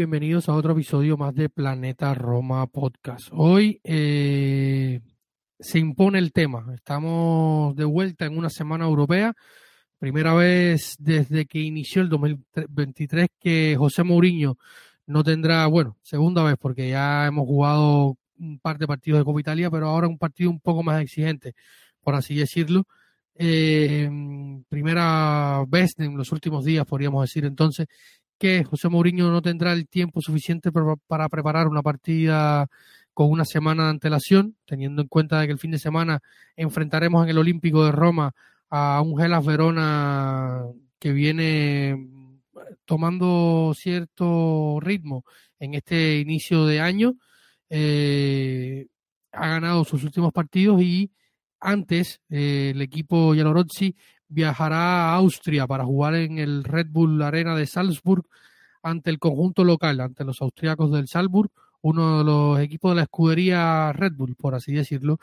Bienvenidos a otro episodio más de Planeta Roma Podcast. Hoy eh, se impone el tema. Estamos de vuelta en una semana europea. Primera vez desde que inició el 2023 que José Mourinho no tendrá, bueno, segunda vez porque ya hemos jugado un par de partidos de Copa Italia, pero ahora un partido un poco más exigente, por así decirlo. Eh, primera vez en los últimos días, podríamos decir entonces, que José Mourinho no tendrá el tiempo suficiente para preparar una partida con una semana de antelación, teniendo en cuenta que el fin de semana enfrentaremos en el Olímpico de Roma a un Gelas Verona que viene tomando cierto ritmo en este inicio de año. Eh, ha ganado sus últimos partidos y antes eh, el equipo Yalorozzi viajará a Austria para jugar en el Red Bull Arena de Salzburg ante el conjunto local, ante los austriacos del Salzburg, uno de los equipos de la escudería Red Bull, por así decirlo,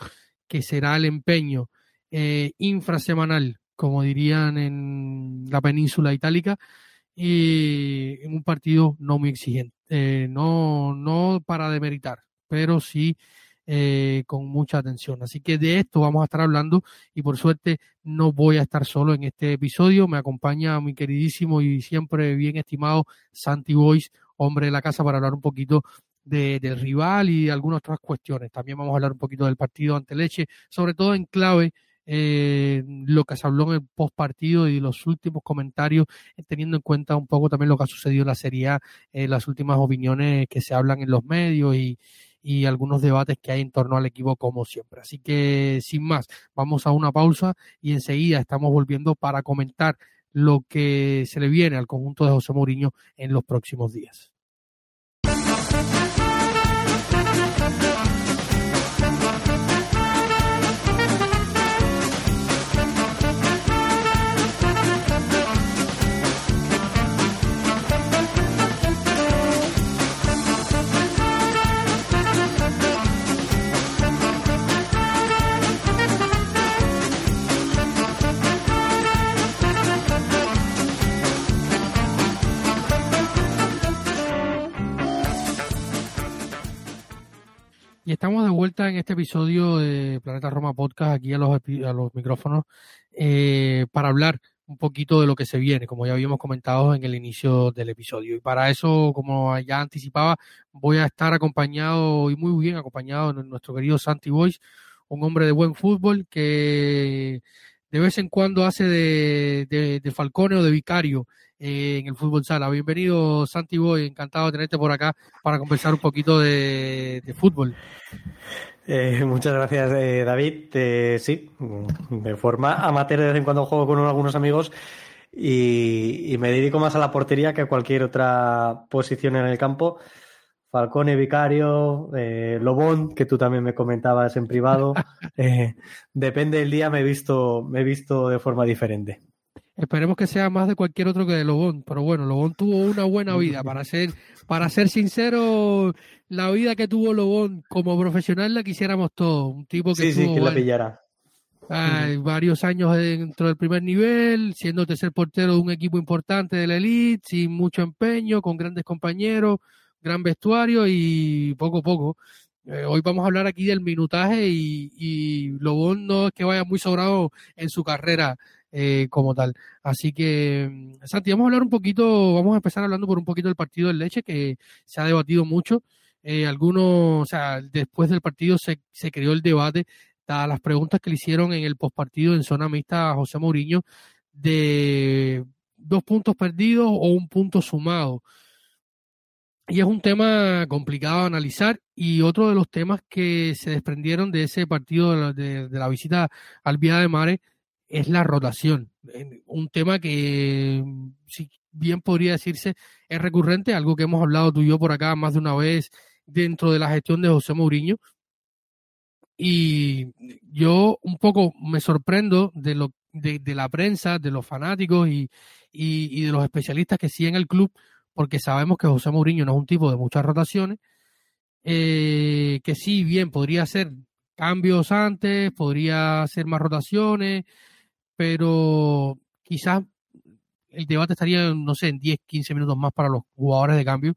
que será el empeño eh, infrasemanal, como dirían en la península itálica, y en un partido no muy exigente, eh, no, no para demeritar, pero sí eh, con mucha atención. Así que de esto vamos a estar hablando y por suerte no voy a estar solo en este episodio. Me acompaña mi queridísimo y siempre bien estimado Santi Boys, hombre de la casa, para hablar un poquito de, del rival y algunas otras cuestiones. También vamos a hablar un poquito del partido ante Leche, sobre todo en clave eh, lo que se habló en el post partido y los últimos comentarios, teniendo en cuenta un poco también lo que ha sucedido en la Serie A, eh, las últimas opiniones que se hablan en los medios y, y algunos debates que hay en torno al equipo como siempre. Así que sin más, vamos a una pausa y enseguida estamos volviendo para comentar lo que se le viene al conjunto de José Mourinho en los próximos días. Y estamos de vuelta en este episodio de Planeta Roma Podcast, aquí a los, a los micrófonos, eh, para hablar un poquito de lo que se viene, como ya habíamos comentado en el inicio del episodio. Y para eso, como ya anticipaba, voy a estar acompañado y muy bien acompañado de nuestro querido Santi Boys, un hombre de buen fútbol que de vez en cuando hace de, de Falcone o de vicario en el fútbol sala. Bienvenido, Santi Boy, encantado de tenerte por acá para conversar un poquito de, fútbol. Eh, muchas gracias, eh, David. Eh, sí, de forma amateur de vez en cuando juego con algunos amigos y, me dedico más a la portería que a cualquier otra posición en el campo. Falcone, Vicario, Lobón, que tú también me comentabas en privado. depende del día, me he visto, me he visto de forma diferente. Esperemos que sea más de cualquier otro que de Lobón, pero bueno, Lobón tuvo una buena vida. Para ser, para ser sincero, la vida que tuvo Lobón como profesional la quisiéramos todos. Un tipo que sí, tuvo sí, que la pillara. varios años dentro del primer nivel, siendo tercer portero de un equipo importante de la elite, sin mucho empeño, con grandes compañeros, gran vestuario y poco a poco. Eh, hoy vamos a hablar aquí del minutaje y, y Lobón no es que vaya muy sobrado en su carrera eh, como tal. Así que, mm, Santi, vamos a hablar un poquito, vamos a empezar hablando por un poquito del partido del Leche, que se ha debatido mucho. Eh, algunos, o sea, después del partido se, se creó el debate dadas las preguntas que le hicieron en el postpartido en zona mixta a José Mourinho de dos puntos perdidos o un punto sumado. Y es un tema complicado de analizar y otro de los temas que se desprendieron de ese partido de la, visita al Vía de Mare es la rotación. Un tema que, si bien podría decirse, es recurrente, algo que hemos hablado tú y yo por acá más de una vez dentro de la gestión de José Mourinho. Y yo un poco me sorprendo de lo de, la prensa, de los fanáticos y, y, de los especialistas que siguen el club, porque sabemos que José Mourinho no es un tipo de muchas rotaciones, eh, que sí, bien, podría hacer cambios antes, podría hacer más rotaciones, pero quizás el debate estaría, no sé, en 10, 15 minutos más para los jugadores de cambio,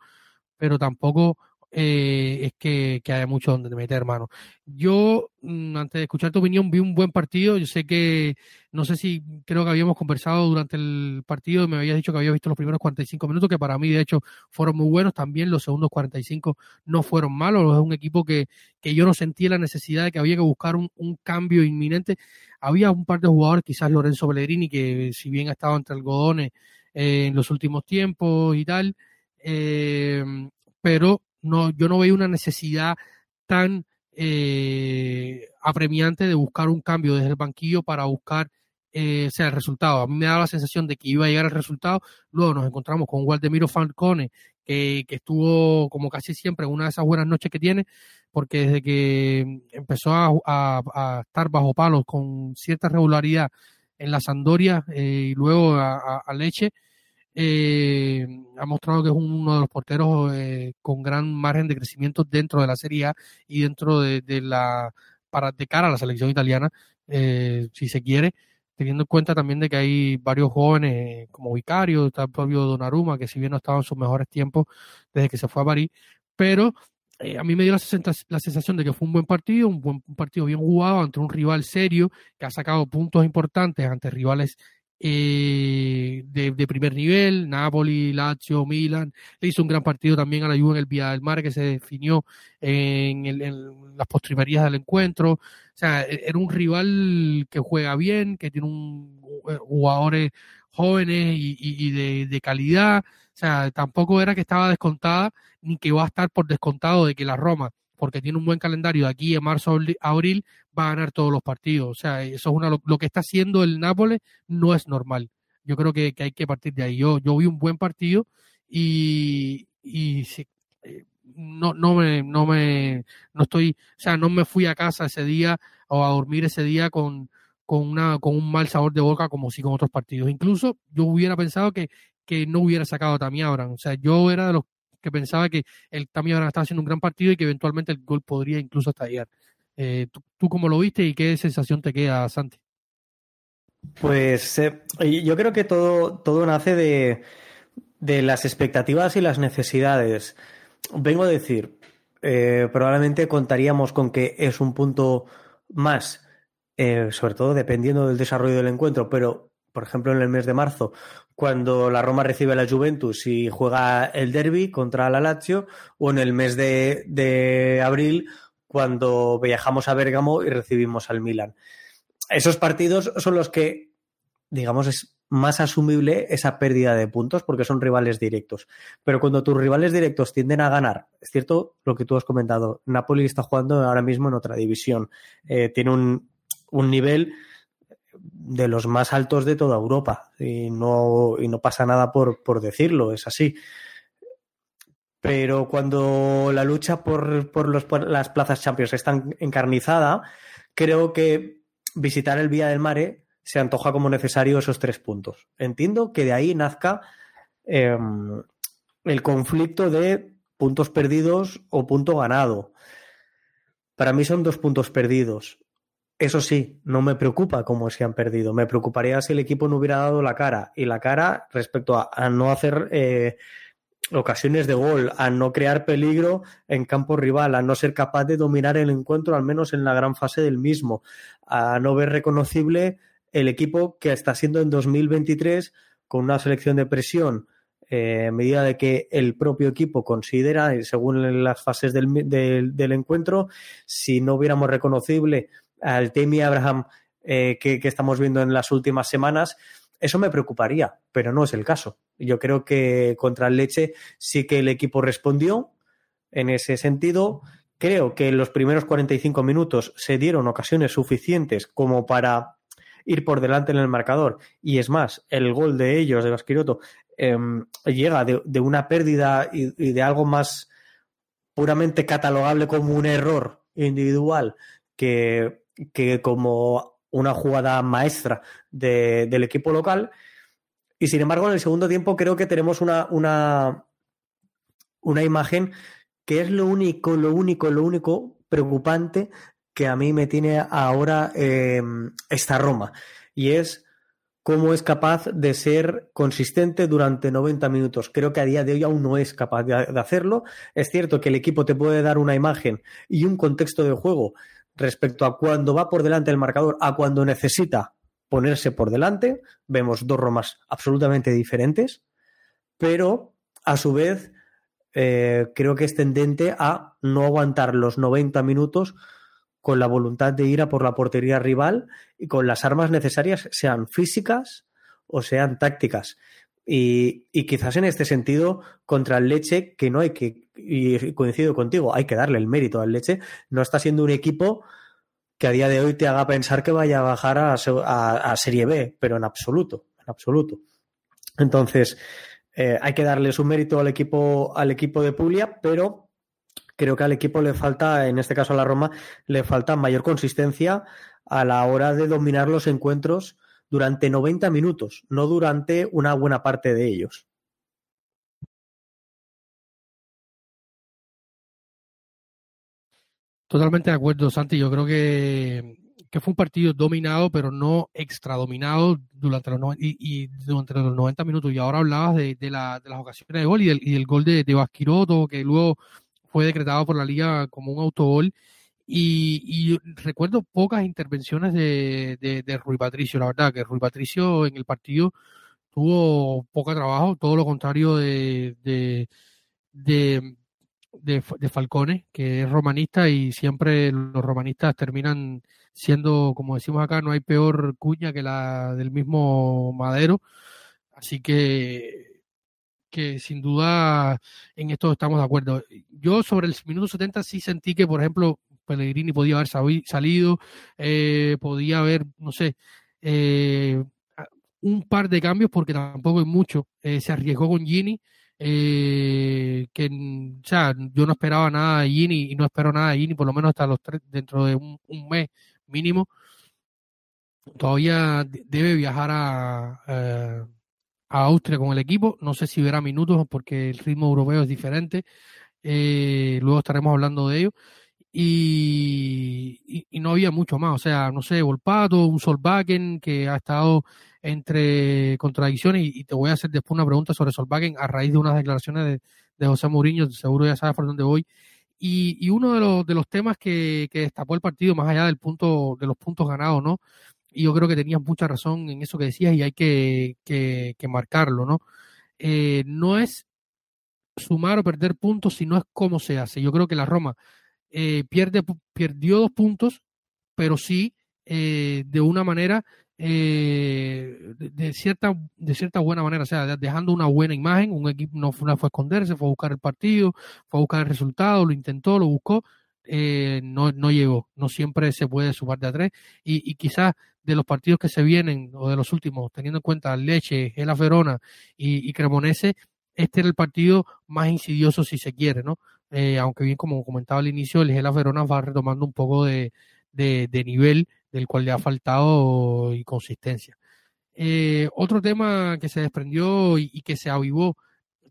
pero tampoco eh, es que, que, haya mucho donde meter, hermano. Yo, mm, antes de escuchar tu opinión, vi un buen partido. Yo sé que, no sé si creo que habíamos conversado durante el partido, me habías dicho que había visto los primeros 45 minutos, que para mí, de hecho, fueron muy buenos. También los segundos 45 no fueron malos. Es un equipo que, que yo no sentía la necesidad de que había que buscar un, un cambio inminente. Había un par de jugadores, quizás Lorenzo Pellegrini, que si bien ha estado entre algodones eh, en los últimos tiempos y tal, eh, pero no, yo no veo una necesidad tan eh, apremiante de buscar un cambio desde el banquillo para buscar eh, sea, el resultado. A mí me da la sensación de que iba a llegar el resultado. Luego nos encontramos con Waldemiro Falcone, que, que estuvo como casi siempre en una de esas buenas noches que tiene, porque desde que empezó a, a, estar bajo palos con cierta regularidad en la Sandoria eh, y luego a, a Leche, eh, ha mostrado que es uno de los porteros eh, con gran margen de crecimiento dentro de la Serie A y dentro de, la para de cara a la selección italiana, eh, si se quiere, teniendo en cuenta también de que hay varios jóvenes como Vicario, está el propio Donnarumma, que si bien no estaba en sus mejores tiempos desde que se fue a París, pero eh, a mí me dio la, la, sensación de que fue un buen partido, un buen un partido bien jugado ante un rival serio que ha sacado puntos importantes ante rivales eh, de, primer nivel, Napoli, Lazio, Milan, le hizo un gran partido también a la Juve en el Vía del Mar que se definió en, las postrimerías del encuentro, o sea, e, era un rival que juega bien, que tiene un, eh, jugadores jóvenes y, de, de calidad, o sea, tampoco era que estaba descontada ni que va a estar por descontado de que la Roma porque tiene un buen calendario de aquí en marzo a abril, va a ganar todos los partidos. O sea, eso es una, lo, que está haciendo el Nápoles no es normal. Yo creo que, hay que partir de ahí. Yo, yo vi un buen partido y, y eh, no, no me, no me, no estoy, o sea, no me fui a casa ese día o a dormir ese día con, con una, con un mal sabor de boca como si con otros partidos. Incluso yo hubiera pensado que, que no hubiera sacado a Tammy Abraham. O sea, yo era de los que pensaba que el también estaba haciendo un gran partido y que eventualmente el gol podría incluso estallar. Eh, ¿tú, cómo lo viste y qué sensación te queda, Santi? Pues eh, yo creo que todo, todo nace de, de, las expectativas y las necesidades. Vengo a decir, eh, probablemente contaríamos con que es un punto más, sobre todo dependiendo del desarrollo del encuentro, pero por ejemplo en el mes de marzo, cuando la Roma recibe a la Juventus y juega el derby contra la Lazio, o en el mes de, abril, cuando viajamos a Bérgamo y recibimos al Milan. Esos partidos son los que, digamos, es más asumible esa pérdida de puntos porque son rivales directos. Pero cuando tus rivales directos tienden a ganar, es cierto lo que tú has comentado, Napoli está jugando ahora mismo en otra división, eh, tiene un, un nivel de los más altos de toda Europa y no, y no pasa nada por, por decirlo, es así. Pero cuando la lucha por, por, los, las plazas Champions está encarnizada, creo que visitar el Vía del Mare se antoja como necesario esos tres puntos. Entiendo que de ahí nazca em, el conflicto de puntos perdidos o punto ganado. Para mí son dos puntos perdidos. Eso sí, no me preocupa cómo se han perdido. Me preocuparía si el equipo no hubiera dado la cara. Y la cara respecto a, no hacer eh, ocasiones de gol, a no crear peligro en campo rival, a no ser capaz de dominar el encuentro, al menos en la gran fase del mismo, a no ver reconocible el equipo que está siendo en 2023 con una selección de presión eh, a medida de que el propio equipo considera, según las fases del, del encuentro, si no hubiéramos reconocible al Temi Abraham que, que, estamos viendo en las últimas semanas, eso me preocuparía, pero no es el caso. Yo creo que contra el Leche sí que el equipo respondió en ese sentido. Creo que en los primeros 45 minutos se dieron ocasiones suficientes como para ir por delante en el marcador. Y es más, el gol de ellos, de Basquiroto, em, llega de, una pérdida y, de algo más puramente catalogable como un error individual que, que como una jugada maestra del equipo local. Y sin embargo, en el segundo tiempo creo que tenemos una, una, una imagen que es lo único, lo único, lo único preocupante que a mí me tiene ahora em, esta Roma. Y es cómo es capaz de ser consistente durante 90 minutos. Creo que a día de hoy aún no es capaz de, hacerlo. Es cierto que el equipo te puede dar una imagen y un contexto de juego respecto a cuando va por delante el marcador, a cuando necesita ponerse por delante. Vemos dos Romas absolutamente diferentes, pero a su vez eh, creo que es tendente a no aguantar los 90 minutos con la voluntad de ir a por la portería rival y con las armas necesarias, sean físicas o sean tácticas. Y, quizás en este sentido, contra el Leche, que no hay que, y coincido contigo, hay que darle el mérito al Leche, no está siendo un equipo que a día de hoy te haga pensar que vaya a bajar a, a, Serie B, pero en absoluto, en absoluto. Entonces, eh, hay que darle su mérito al equipo, al equipo de Puglia, pero creo que al equipo le falta, en este caso a la Roma, le falta mayor consistencia a la hora de dominar los encuentros durante 90 minutos, no durante una buena parte de ellos. Totalmente de acuerdo, Santi. Yo creo que, fue un partido dominado, pero no extradominado durante los, y, durante los 90 minutos. Y ahora hablabas de, las ocasiones de gol y del, gol de, de Basquiroto, que luego fue decretado por la liga como un autogol. Y, recuerdo pocas intervenciones de, de, Rui Patricio, la verdad, que Rui Patricio en el partido tuvo poco trabajo, todo lo contrario de, de, de, Falcone, que es romanista y siempre los romanistas terminan siendo, como decimos acá, no hay peor cuña que la del mismo Madero. Así que que sin duda en esto estamos de acuerdo. Yo sobre el minuto 70 sí sentí que, por ejemplo, Pellegrini podía haber salido, eh, podía haber, no sé, eh, un par de cambios porque tampoco es mucho. Eh, se arriesgó con Gini, que o sea, yo no esperaba nada de Gini y no espero nada de Gini, por lo menos hasta los tres, dentro de un, mes mínimo. Todavía debe viajar a a Austria con el equipo. No sé si verá minutos porque el ritmo europeo es diferente. Eh, luego estaremos hablando de ello. Y, no había mucho más. O sea, no sé, Volpato, un Solbakken que ha estado entre contradicciones. Y, te voy a hacer después una pregunta sobre Solbakken a raíz de unas declaraciones de, José Mourinho. Seguro ya sabes por dónde voy. Y, uno de los, de los temas que, que destapó el partido, más allá del punto, de los puntos ganados, ¿no? y yo creo que tenías mucha razón en eso que decías y hay que, que, marcarlo, ¿no? Eh, no es sumar o perder puntos, sino es cómo se hace. Yo creo que la Roma eh, pierde, perdió dos puntos, pero sí eh, de una manera, de, cierta, de cierta buena manera, o sea, dejando una buena imagen, un equipo no fue, no fue a esconderse, fue a buscar el partido, fue a buscar el resultado, lo intentó, lo buscó, no, no llegó. No siempre se puede sumar de a tres. Y, y quizás de los partidos que se vienen, o de los últimos, teniendo en cuenta Leche, Gela Verona y, Cremonese, este era el partido más insidioso si se quiere, ¿no? Eh, aunque bien como comentaba al inicio, el Gela Verona va retomando un poco de, de, nivel del cual le ha faltado y consistencia. Eh, otro tema que se desprendió y, que se avivó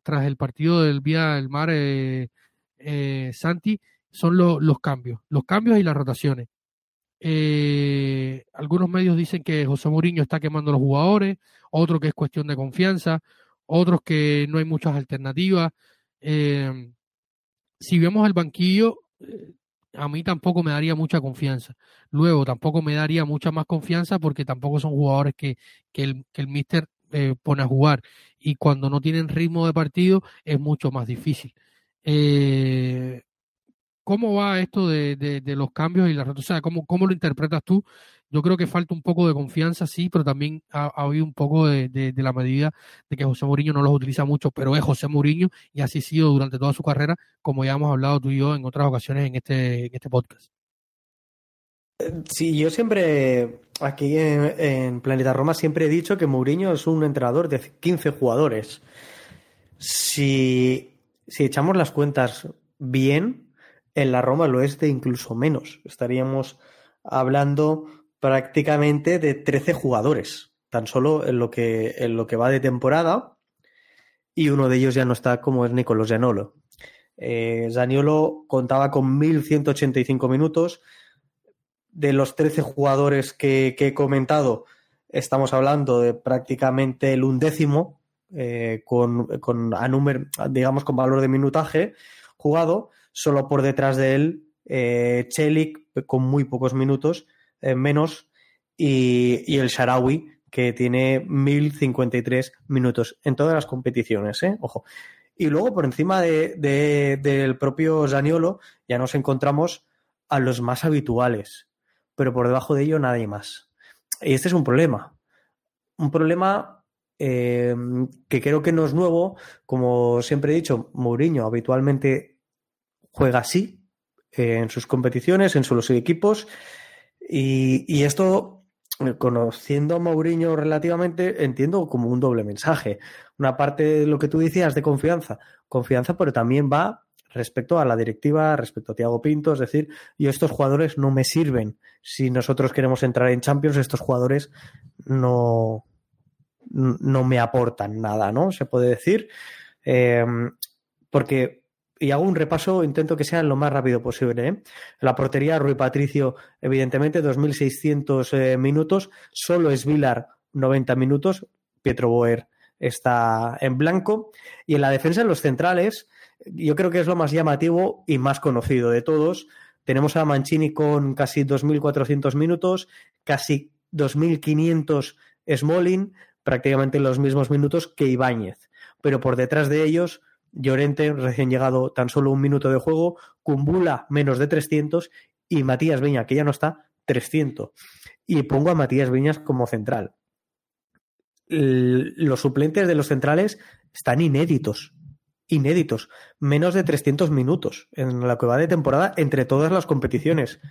tras el partido del Vía del Mar eh, Santi son los cambios, los cambios y las rotaciones. Algunos medios dicen que José Mourinho está quemando los jugadores, otros que es cuestión de confianza, otros que no hay muchas alternativas. Si vemos el banquillo, eh, a mí tampoco me daría mucha confianza. Luego, tampoco me daría mucha más confianza porque tampoco son jugadores que, que el, que el míster pone a jugar. Y cuando no tienen ritmo de partido es mucho más difícil. ¿Cómo va esto de, los cambios y la O sea, ¿cómo, ¿cómo lo interpretas tú? Yo creo que falta un poco de confianza, sí, pero también ha, habido un poco de, la medida de que José Mourinho no los utiliza mucho, pero es José Mourinho y así ha sido durante toda su carrera, como ya hemos hablado tú y yo en otras ocasiones en este, en este podcast. Sí, yo siempre, aquí en, Planeta Roma, siempre he dicho que Mourinho es un entrenador de 15 jugadores. Si, si echamos las cuentas bien, en la Roma lo es de incluso menos. Estaríamos hablando prácticamente de 13 jugadores, tan solo en lo que, en lo que va de temporada, y uno de ellos ya no está como es Nicolás Zaniolo. Eh, Zaniolo contaba con 1.185 minutos, de los 13 jugadores que, he comentado, estamos hablando de prácticamente el undécimo, eh, con, con, a número, digamos, con valor de minutaje jugado, solo por detrás de él, eh, Chelik, con muy pocos minutos, eh, menos, y, el Sharawi, que tiene 1053 minutos en todas las competiciones, ¿eh? Ojo. Y luego, por encima de, del propio Zaniolo, ya nos encontramos a los más habituales pero por debajo de ello nadie más. Y este es un problema. Un problema eh, que creo que no es nuevo. Como siempre he dicho, Mourinho habitualmente juega así eh, en sus competiciones, en sus equipos. Y, esto, conociendo a Mourinho relativamente, entiendo como un doble mensaje. Una parte de lo que tú decías de confianza, confianza, pero también va respecto a la directiva, respecto a Tiago Pinto, es decir, yo estos jugadores no me sirven. Si nosotros queremos entrar en Champions, estos jugadores no, no me aportan nada, ¿no? Se puede decir. Em, porque, y hago un repaso, intento que sea lo más rápido posible. ¿eh? La portería, Rui Patricio, evidentemente, 2.600 eh, minutos. Solo es Vilar, 90 minutos. Pietro Boer está en blanco. Y en la defensa, en los centrales, yo creo que es lo más llamativo y más conocido de todos. Tenemos a Mancini con casi 2.400 minutos, casi 2.500 Smolin, prácticamente los mismos minutos que Ibáñez. Pero por detrás de ellos, Llorente, recién llegado tan solo un minuto de juego, Cumbula menos de 300 y Matías Viña, que ya no está, 300. Y pongo a Matías Viñas como central. Los suplentes de los centrales están inéditos inéditos, menos de 300 minutos en la que va de temporada entre todas las competiciones.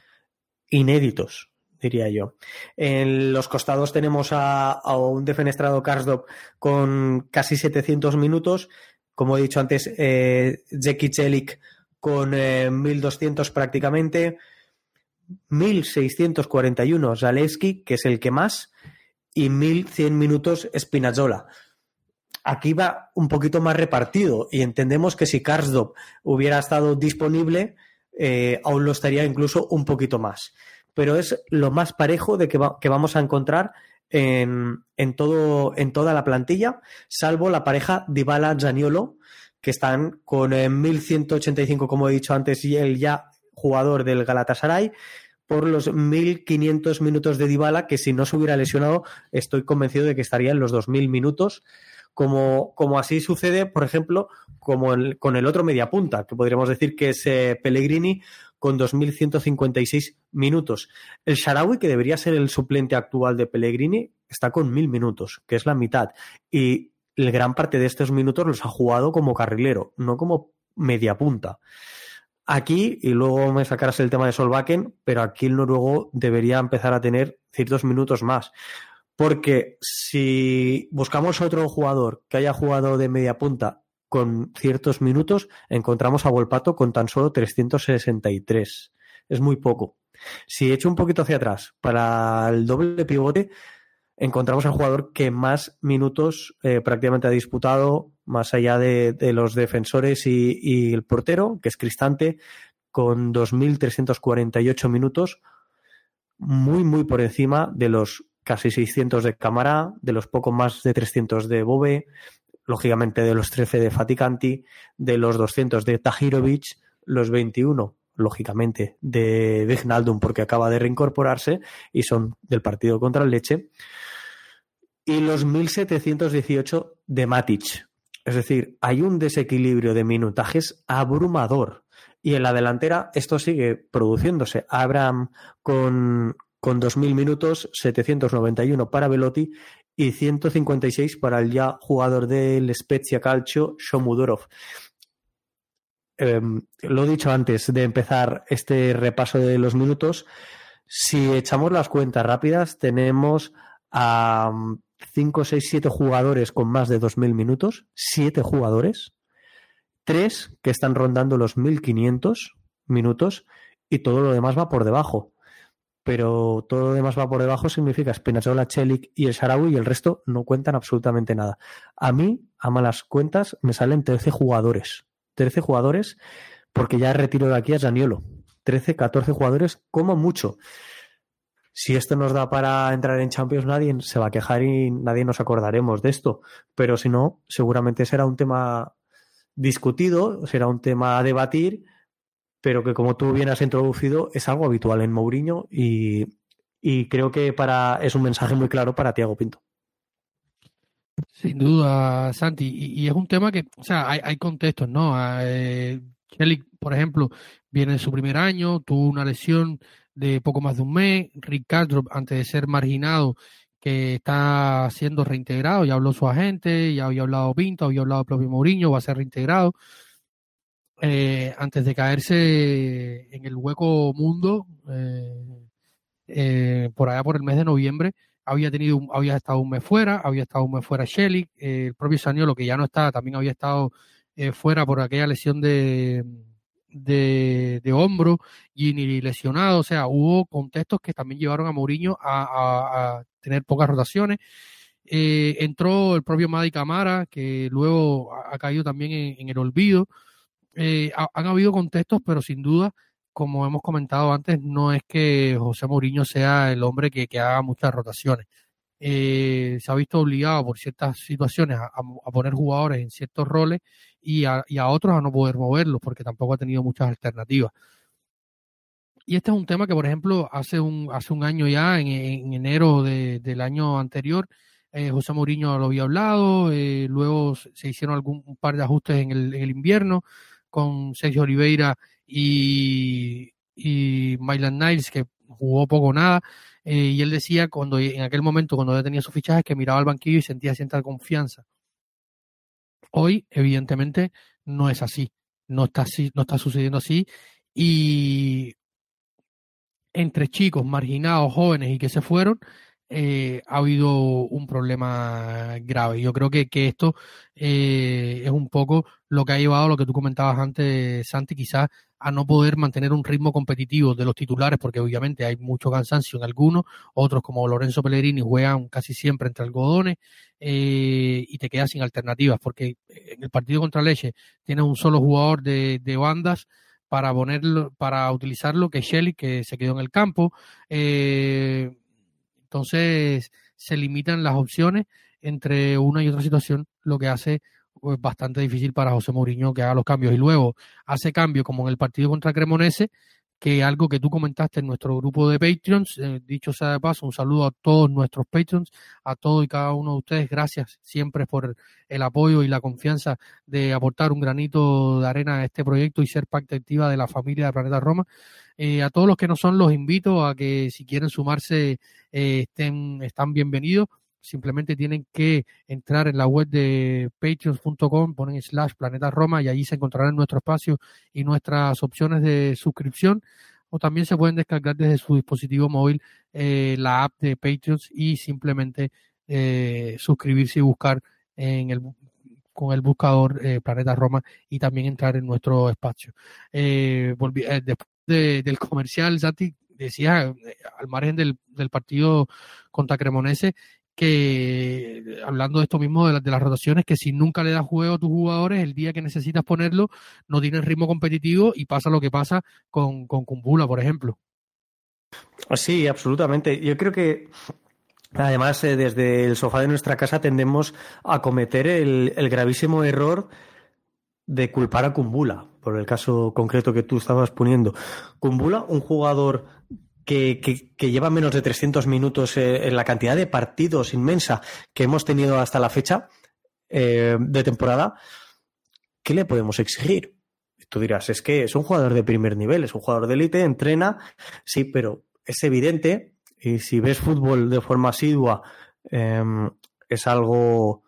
Inéditos, diría yo. En los costados tenemos a, un defenestrado Karsdorp con casi 700 minutos. Como he dicho antes, eh, Jeki Celik con 1.200 eh, prácticamente. 1.641 Zalewski, que es el que más, y 1.100 minutos Spinazzola aquí va un poquito más repartido y entendemos que si Karsdorp hubiera estado disponible, eh, aún lo estaría incluso un poquito más. Pero es lo más parejo de que, vamos a encontrar en, todo, en toda la plantilla, salvo la pareja Dybala-Zaniolo, que están con 1.185, eh, como he dicho antes, y el ya jugador del Galatasaray, por los 1.500 minutos de Dybala, que si no se hubiera lesionado, estoy convencido de que estaría en los 2.000 minutos como, como así sucede, por ejemplo, como con el otro mediapunta, que podríamos decir que es eh, Pellegrini con 2.156 minutos. El Sharawi, que debería ser el suplente actual de Pellegrini, está con 1.000 minutos, que es la mitad. Y la gran parte de estos minutos los ha jugado como carrilero, no como mediapunta. Aquí, y luego me sacarás el tema de Solbakken, pero aquí el noruego debería empezar a tener ciertos minutos más. Porque si buscamos otro jugador que haya jugado de media punta con ciertos minutos, encontramos a Volpato con tan solo 363. Es muy poco. Si echo un poquito hacia atrás, para el doble pivote, encontramos al jugador que más minutos eh, prácticamente ha disputado, más allá de, los defensores y, el portero, que es Cristante, con 2.348 minutos, muy, muy por encima de los casi 600 de Cámara, de los poco más de 300 de Bobe, lógicamente de los 13 de Faticanti, de los 200 de Tajirovic, los 21 lógicamente, de Vignaldum porque acaba de reincorporarse y son del partido contra el Leche, y los 1718 de Matic. Es decir, hay un desequilibrio de minutajes abrumador Y en la delantera esto sigue produciéndose. Abraham con, con 2.000 minutos, 791 para Velotti y 156 para el ya jugador del Spezia Calcio, Shomudorov. Em, lo he dicho antes de empezar este repaso de los minutos. Si echamos las cuentas rápidas, tenemos a 5, 6, 7 jugadores con más de 2.000 minutos. 7 jugadores. 3 que están rondando los 1.500 minutos y todo lo demás va por debajo. Pero todo lo demás va por debajo significa Spinazzola, Chelik y el Sharawi y el resto no cuentan absolutamente nada. A mí, a malas cuentas, me salen 13 jugadores. 13 jugadores porque ya retiro de aquí a Zaniolo. 13, 14 jugadores como mucho. Si esto nos da para entrar en Champions, nadie se va a quejar y nadie nos acordaremos de esto. Pero si no, seguramente será un tema discutido, será un tema a debatir, pero que como tú bien has introducido, es algo habitual en Mourinho y, creo que para es un mensaje muy claro para Tiago Pinto. Sin duda, Santi. Y, es un tema que, o sea, hay, contextos, ¿no? Eh, por ejemplo, viene en su primer año, tuvo una lesión de poco más de un mes. Ricardo, antes de ser marginado, que está siendo reintegrado, ya habló su agente, ya había hablado Pinto, había hablado el propio Mourinho, va a ser reintegrado. Eh, antes de caerse en el hueco mundo, eh, eh, por allá por el mes de noviembre, había tenido, había estado un mes fuera, había estado un mes fuera Shelly, el propio Saniolo, que ya no está, también había estado fuera por aquella lesión de, de, de hombro y ni lesionado, o sea, hubo contextos que también llevaron a Mourinho a, tener pocas rotaciones. Eh, entró el propio Madi Camara, que luego ha, caído también en, el olvido. Eh, han habido contextos, pero sin duda, como hemos comentado antes, no es que José Mourinho sea el hombre que, haga muchas rotaciones. Eh, se ha visto obligado por ciertas situaciones a, poner jugadores en ciertos roles y a, y a, otros a no poder moverlos porque tampoco ha tenido muchas alternativas. Y este es un tema que, por ejemplo, hace un, hace un año ya, en, enero del año anterior, eh, José Mourinho lo había hablado, eh, luego se hicieron algún un par de ajustes en el invierno con Sergio Oliveira y, y Niles, que jugó poco o nada, eh, y él decía cuando en aquel momento, cuando ya tenía sus fichajes, que miraba al banquillo y sentía cierta confianza. Hoy, evidentemente, no es así, no está así, no está sucediendo así, y entre chicos marginados, jóvenes y que se fueron, eh, ha habido un problema grave. Yo creo que, que esto eh, es un poco lo que ha llevado a lo que tú comentabas antes, Santi, quizás a no poder mantener un ritmo competitivo de los titulares, porque obviamente hay mucho cansancio en algunos, otros como Lorenzo Pellegrini juegan casi siempre entre algodones eh, y te quedas sin alternativas, porque en el partido contra Leche tienes un solo jugador de, bandas para ponerlo, para utilizarlo, que Shelly, que se quedó en el campo. Eh, entonces se limitan las opciones entre una y otra situación, lo que hace pues, bastante difícil para José Mourinho que haga los cambios. Y luego hace cambios como en el partido contra Cremonese, que algo que tú comentaste en nuestro grupo de Patreons, eh, dicho sea de paso, un saludo a todos nuestros Patreons, a todos y cada uno de ustedes, gracias siempre por el apoyo y la confianza de aportar un granito de arena a este proyecto y ser parte activa de la familia de Planeta Roma. Eh, a todos los que no son, los invito a que si quieren sumarse, eh, estén, están bienvenidos simplemente tienen que entrar en la web de patreon.com, ponen slash planeta Roma y allí se encontrarán nuestro espacio y nuestras opciones de suscripción. O también se pueden descargar desde su dispositivo móvil eh, la app de Patreons y simplemente eh, suscribirse y buscar en el con el buscador eh, Planeta Roma y también entrar en nuestro espacio. después del comercial, Santi decía, al margen del, del partido contra Cremonese, que hablando de esto mismo de, las rotaciones, que si nunca le das juego a tus jugadores, el día que necesitas ponerlo, no tienen ritmo competitivo y pasa lo que pasa con, con Kumbula, por ejemplo. Sí, absolutamente. Yo creo que además eh, desde el sofá de nuestra casa tendemos a cometer el, el gravísimo error de culpar a Kumbula, por el caso concreto que tú estabas poniendo. Kumbula, un jugador que, lleva menos de 300 minutos eh, en la cantidad de partidos inmensa que hemos tenido hasta la fecha eh, de temporada, ¿qué le podemos exigir? tú dirás, es que es un jugador de primer nivel, es un jugador de élite, entrena, sí, pero es evidente, y si ves fútbol de forma asidua, em, es algo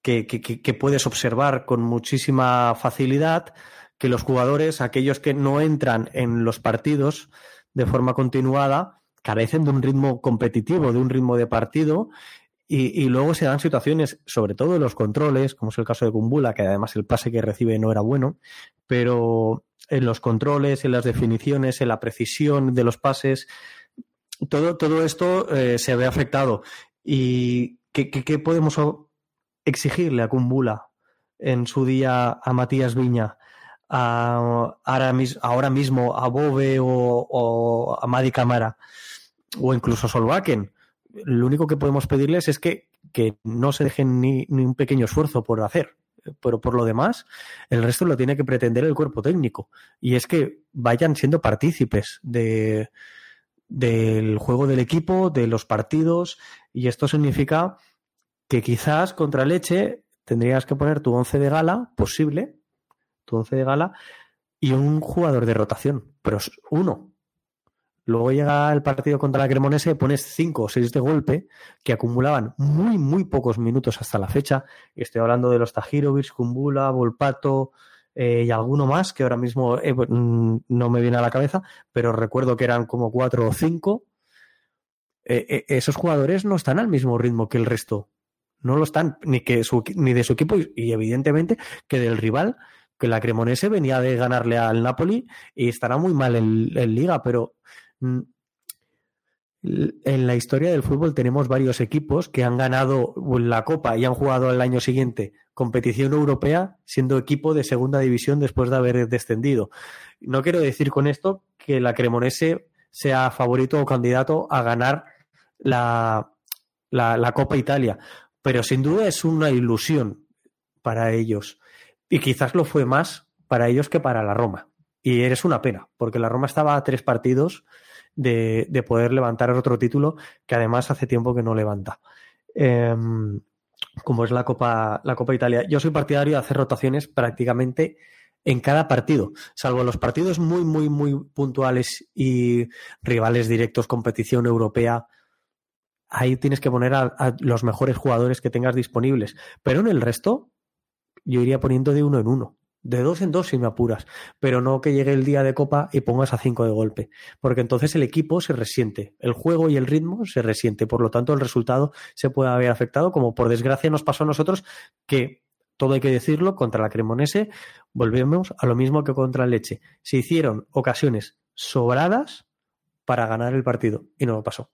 que, que, puedes observar con muchísima facilidad, que los jugadores, aquellos que no entran en los partidos de forma continuada, carecen de un ritmo competitivo, de un ritmo de partido, y, luego se dan situaciones, sobre todo en los controles, como es el caso de Kumbula, que además el pase que recibe no era bueno, pero en los controles, en las definiciones, en la precisión de los pases, todo, todo esto eh, se ve afectado. ¿Y qué, qué, podemos exigirle a Kumbula en su día a Matías Viña? A, ahora, mismo a Bove o, a Madi Camara o incluso a Solvaken lo único que podemos pedirles es que, no se dejen ni, un pequeño esfuerzo por hacer. Pero por lo demás, el resto lo tiene que pretender el cuerpo técnico. Y es que vayan siendo partícipes de, del juego del equipo, de los partidos. Y esto significa que quizás contra Leche tendrías que poner tu once de gala, posible, tu once de gala, y un jugador de rotación. Pero es uno, Luego llega el partido contra la Cremonese, pones cinco o seis de golpe que acumulaban muy, muy pocos minutos hasta la fecha. Estoy hablando de los Tajirovic, Kumbula, Volpato eh, y alguno más que ahora mismo eh, mm, no me viene a la cabeza, pero recuerdo que eran como cuatro o cinco. Eh, esos jugadores no están al mismo ritmo que el resto. No lo están ni, que ni de su equipo y, evidentemente que del rival que la Cremonese venía de ganarle al Napoli y estará muy mal en Liga, pero Mm, en la historia del fútbol tenemos varios equipos que han ganado la Copa y han jugado el año siguiente competición europea siendo equipo de segunda división después de haber descendido. No quiero decir con esto que la Cremonese sea favorito o candidato a ganar la, la Copa Italia, pero sin duda es una ilusión para ellos y quizás lo fue más para ellos que para la Roma. Y eres una pena, porque la Roma estaba a tres partidos de, poder levantar otro título que además hace tiempo que no levanta. Em, como es la Copa, la Copa Italia. Yo soy partidario de hacer rotaciones prácticamente en cada partido, salvo los partidos muy, muy, muy puntuales y rivales directos, competición europea. Ahí tienes que poner a los mejores jugadores que tengas disponibles. Pero en el resto, yo iría poniendo de uno en uno. De dos en dos si me apuras, pero no que llegue el día de copa y pongas a cinco de golpe, porque entonces el equipo se resiente, el juego y el ritmo se resiente, por lo tanto el resultado se puede haber afectado, como por desgracia nos pasó a nosotros, que todo hay que decirlo, contra la Cremonese volvemos a lo mismo que contra el Leche. Se hicieron ocasiones sobradas para ganar el partido y no lo pasó.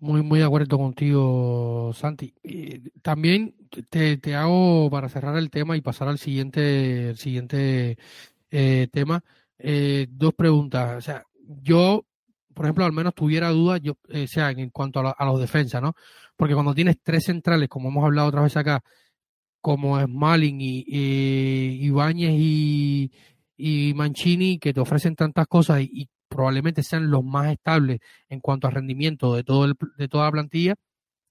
Muy, muy de acuerdo contigo, Santi. también te, te, hago, para cerrar el tema y pasar al siguiente, el siguiente eh, tema, eh, dos preguntas. O sea, yo, por ejemplo, al menos tuviera dudas, yo, eh, sea, en cuanto a, a los defensas, ¿no? Porque cuando tienes tres centrales, como hemos hablado otra vez acá, como Smalling y, y Ibáñez y, y Mancini, que te ofrecen tantas cosas y, probablemente sean los más estables en cuanto a rendimiento de, todo el, de toda la plantilla,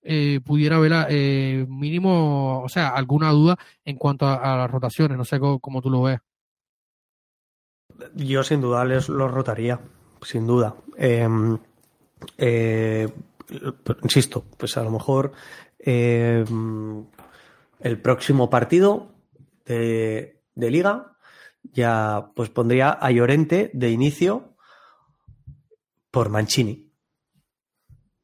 eh, pudiera haber eh, mínimo, o sea, alguna duda en cuanto a, las rotaciones. No sé cómo, tú lo ves. Yo sin duda les lo rotaría, sin duda. Em, eh, insisto, pues a lo mejor em, el próximo partido de, de, liga ya pues pondría a Llorente de inicio por Mancini.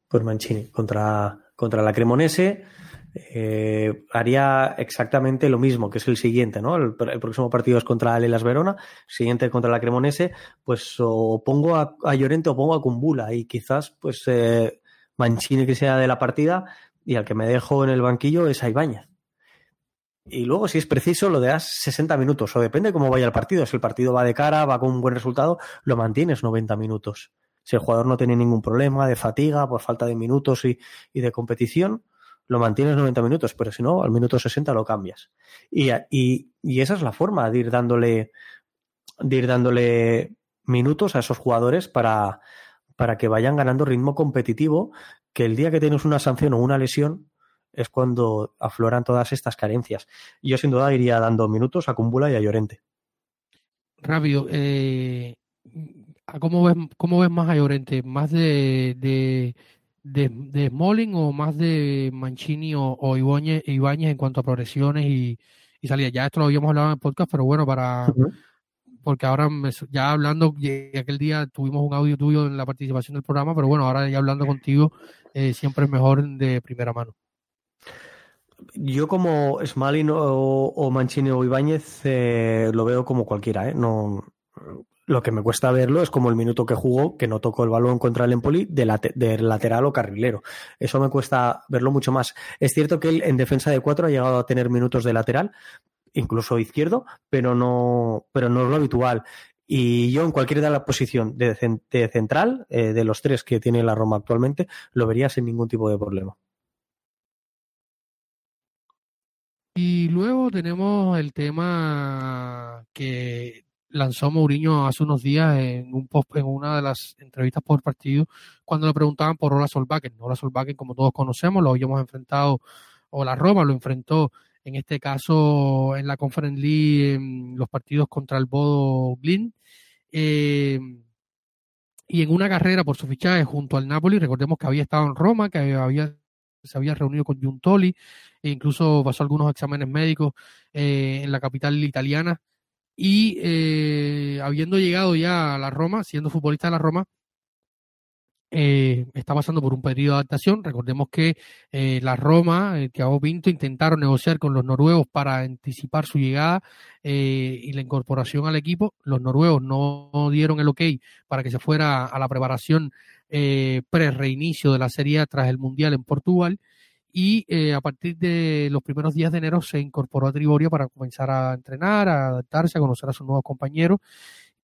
Por Mancini. Contra, contra la Cremonese eh, haría exactamente lo mismo, que es el siguiente, ¿no? El, próximo partido es contra el Elas Verona, siguiente contra la Cremonese, pues o pongo a, Llorente o pongo a Cumbula y quizás pues eh, Mancini que sea de la partida y al que me dejo en el banquillo es a Ibañez. Y luego, si es preciso, lo das 60 minutos, o depende cómo vaya el partido. Si el partido va de cara, va con un buen resultado, lo mantienes 90 minutos. Si el jugador no tiene ningún problema de fatiga por falta de minutos y, de competición, lo mantienes 90 minutos, pero si no, al minuto 60 lo cambias. Y, y, esa es la forma de ir dándole, de ir dándole minutos a esos jugadores para, para que vayan ganando ritmo competitivo, que el día que tienes una sanción o una lesión, es cuando afloran todas estas carencias. Yo sin duda iría dando minutos a Cumbula y a Llorente. Rápido, eh, ¿cómo, ves, ¿cómo ves más a Llorente? ¿Más de, de, de, Smalling o más de Mancini o, o Ibáñez, en cuanto a progresiones y, y salidas? Ya esto lo habíamos hablado en el podcast, pero bueno, para... Porque ahora ya hablando, aquel día tuvimos un audio tuyo en la participación del programa, pero bueno, ahora ya hablando contigo, eh, siempre es mejor de primera mano. Yo como Smalin o, Mancini o Ibáñez eh, lo veo como cualquiera, ¿eh? No, lo que me cuesta verlo es como el minuto que jugó, que no tocó el balón contra el Empoli, de, lateral o carrilero. Eso me cuesta verlo mucho más. Es cierto que él en defensa de cuatro ha llegado a tener minutos de lateral, incluso izquierdo, pero no, pero no es lo habitual. Y yo en cualquier de la posición de, central, eh, de los tres que tiene la Roma actualmente, lo vería sin ningún tipo de problema. Y luego tenemos el tema que lanzó Mourinho hace unos días en un post, en una de las entrevistas por partido cuando le preguntaban por Ola Solbakken. Ola Solbakken, como todos conocemos, lo habíamos enfrentado, o la Roma lo enfrentó en este caso en la Conference League en los partidos contra el Bodo Glin. Eh, y en una carrera por su fichaje junto al Napoli, recordemos que había estado en Roma, que había se había reunido con Giuntoli e incluso pasó algunos exámenes médicos eh, en la capital italiana y eh, habiendo llegado ya a la Roma, siendo futbolista de la Roma, eh, está pasando por un periodo de adaptación. Recordemos que la Roma, el Thiago Pinto, intentaron negociar con los noruegos para anticipar su llegada y la incorporación al equipo. Los noruegos no dieron el ok para que se fuera a la preparación eh, pre-reinicio de la serie tras el Mundial en Portugal y eh, a partir de los primeros días de enero se incorporó a Triboria para comenzar a entrenar, a adaptarse, a conocer a sus nuevos compañeros.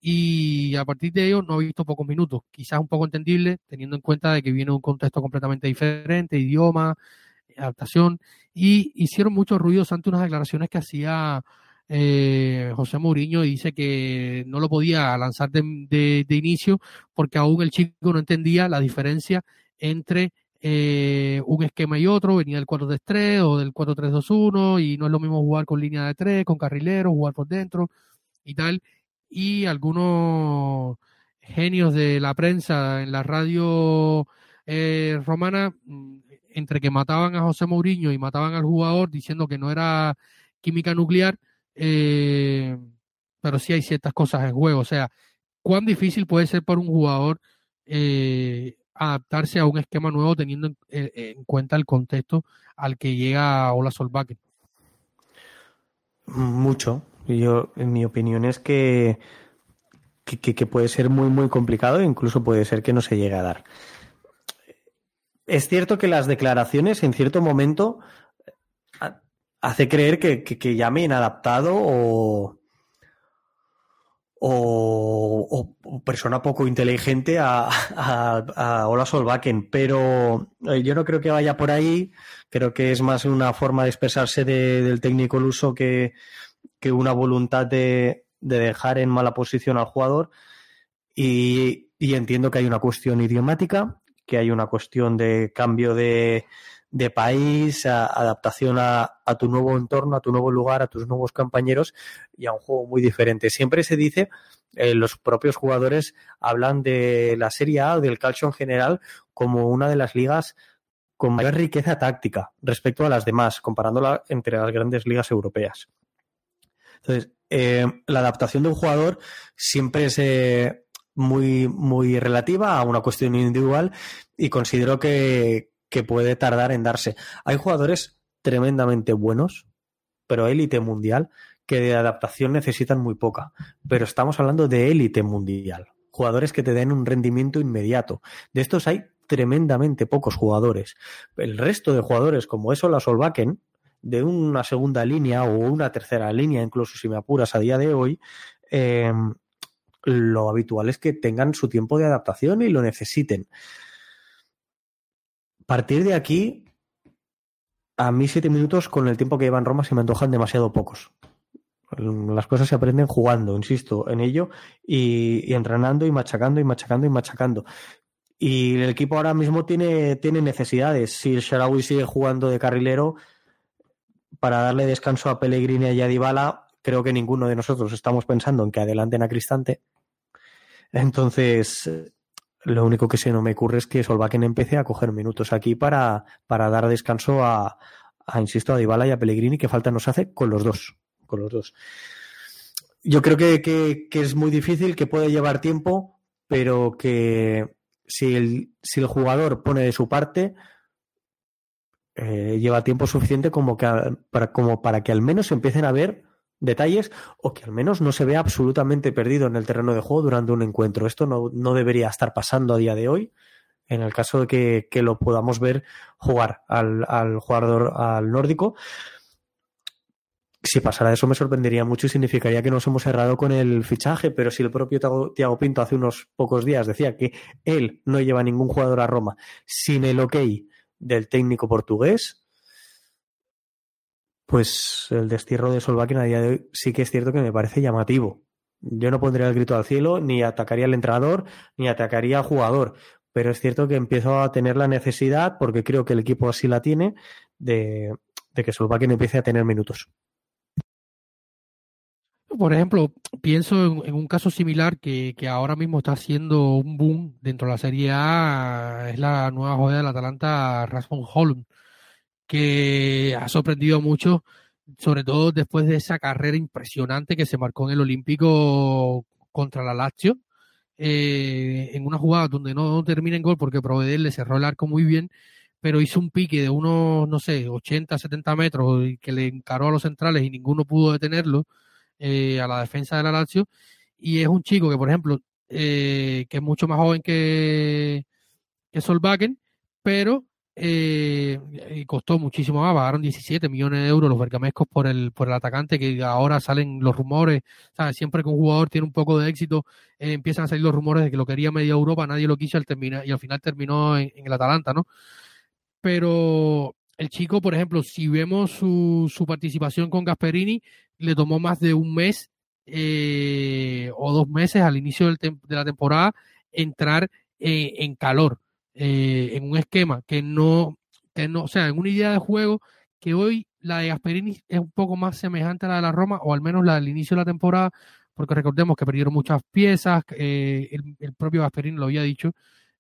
Y a partir de ello no ha visto pocos minutos, quizás un poco entendible teniendo en cuenta de que viene un contexto completamente diferente, idioma, adaptación. Y hicieron muchos ruidos ante unas declaraciones que hacía eh, José Mourinho dice que no lo podía lanzar de, inicio porque aún el chico no entendía la diferencia entre eh, un esquema y otro, venía del 4-3-3 o del 4-3-2-1 y no es lo mismo jugar con línea de 3, con carrileros, jugar por dentro y tal. Y algunos genios de la prensa en la radio eh, romana, mm, entre que mataban a José Mourinho y mataban al jugador diciendo que no era química nuclear, eh, pero sí hay ciertas cosas en juego. O sea, ¿cuán difícil puede ser para un jugador eh, adaptarse a un esquema nuevo teniendo en, cuenta el contexto al que llega Ola Solbakken? Mucho. Yo, en mi opinión, es que, que, que, puede ser muy, muy complicado e incluso puede ser que no se llegue a dar. Es cierto que las declaraciones en cierto momento hace creer que, que, llame inadaptado o, o, persona poco inteligente a, Ola Solbakken, pero eh, yo no creo que vaya por ahí, creo que es más una forma de expresarse del técnico luso que, que una voluntad de, de, dejar en mala posición al jugador. Y, y entiendo que hay una cuestión idiomática, que hay una cuestión de cambio de, de país, adaptación a, tu nuevo entorno, a tu nuevo lugar, a tus nuevos compañeros y a un juego muy diferente. Siempre se dice, eh, los propios jugadores hablan de la Serie A o del calcio en general como una de las ligas con mayor riqueza táctica respecto a las demás, comparándola entre las grandes ligas europeas. Entonces, eh, la adaptación de un jugador siempre es eh, muy, muy relativa a una cuestión individual y considero que, que puede tardar en darse. Hay jugadores tremendamente buenos, pero élite mundial, que de adaptación necesitan muy poca. Pero estamos hablando de élite mundial. Jugadores que te den un rendimiento inmediato. De estos hay tremendamente pocos jugadores. El resto de jugadores, como eso la Solvaken, de una segunda línea o una tercera línea, incluso si me apuras a día de hoy, em, lo habitual es que tengan su tiempo de adaptación y lo necesiten partir de aquí, a mí siete minutos con el tiempo que lleva en Roma se me antojan demasiado pocos. Las cosas se aprenden jugando, insisto, en ello y, entrenando y machacando y machacando y machacando. Y el equipo ahora mismo tiene, tiene necesidades. Si el Sharawi sigue jugando de carrilero, para darle descanso a Pellegrini y a Dybala, creo que ninguno de nosotros estamos pensando en que adelanten a Cristante. Entonces, lo único que se no me ocurre es que Solbakken empiece a coger minutos aquí para, para dar descanso a, insisto, a Dybala y a Pellegrini, que falta nos hace con los dos. Con los dos. Yo creo que, que, que es muy difícil, que puede llevar tiempo, pero que si el, si el jugador pone de su parte, eh, lleva tiempo suficiente como, que, para, como para que al menos empiecen a ver detalles o que al menos no se vea absolutamente perdido en el terreno de juego durante un encuentro. Esto no, no debería estar pasando a día de hoy en el caso de que, que lo podamos ver jugar al, al, jugador al nórdico. Si pasara eso me sorprendería mucho y significaría que nos hemos cerrado con el fichaje, pero si el propio Tiago Pinto hace unos pocos días decía que él no lleva ningún jugador a Roma sin el ok del técnico portugués, pues el destierro de Solbakken a día de hoy sí que es cierto que me parece llamativo. Yo no pondría el grito al cielo, ni atacaría al entrenador, ni atacaría al jugador, pero es cierto que empiezo a tener la necesidad, porque creo que el equipo así la tiene, de, de que Solbakken empiece a tener minutos. Por ejemplo, pienso en, un caso similar que, que, ahora mismo está haciendo un boom dentro de la Serie A, es la nueva joya del Atalanta, Rasmus Holm, que ha sorprendido mucho, sobre todo después de esa carrera impresionante que se marcó en el Olímpico contra la Lazio, eh, en una jugada donde no termina en gol porque Provedel le cerró el arco muy bien, pero hizo un pique de unos, no sé, 80, 70 metros que le encaró a los centrales y ninguno pudo detenerlo eh, a la defensa de la Lazio. Y es un chico que, por ejemplo, eh, que es mucho más joven que, que Solbakken, pero eh, costó muchísimo más, pagaron 17 millones de euros los bergamescos por el, por el atacante, que ahora salen los rumores, ¿sabes? siempre que un jugador tiene un poco de éxito, eh, empiezan a salir los rumores de que lo quería media Europa, nadie lo quiso al terminar, y al final terminó en, el Atalanta, ¿no? Pero el chico, por ejemplo, si vemos su, su participación con Gasperini, le tomó más de un mes eh, o dos meses al inicio del de la temporada entrar eh, en calor, eh, en un esquema que no, que no, o sea, en una idea de juego que hoy la de Gasperini es un poco más semejante a la de la Roma, o al menos la del inicio de la temporada, porque recordemos que perdieron muchas piezas, eh, el, propio Gasperini lo había dicho,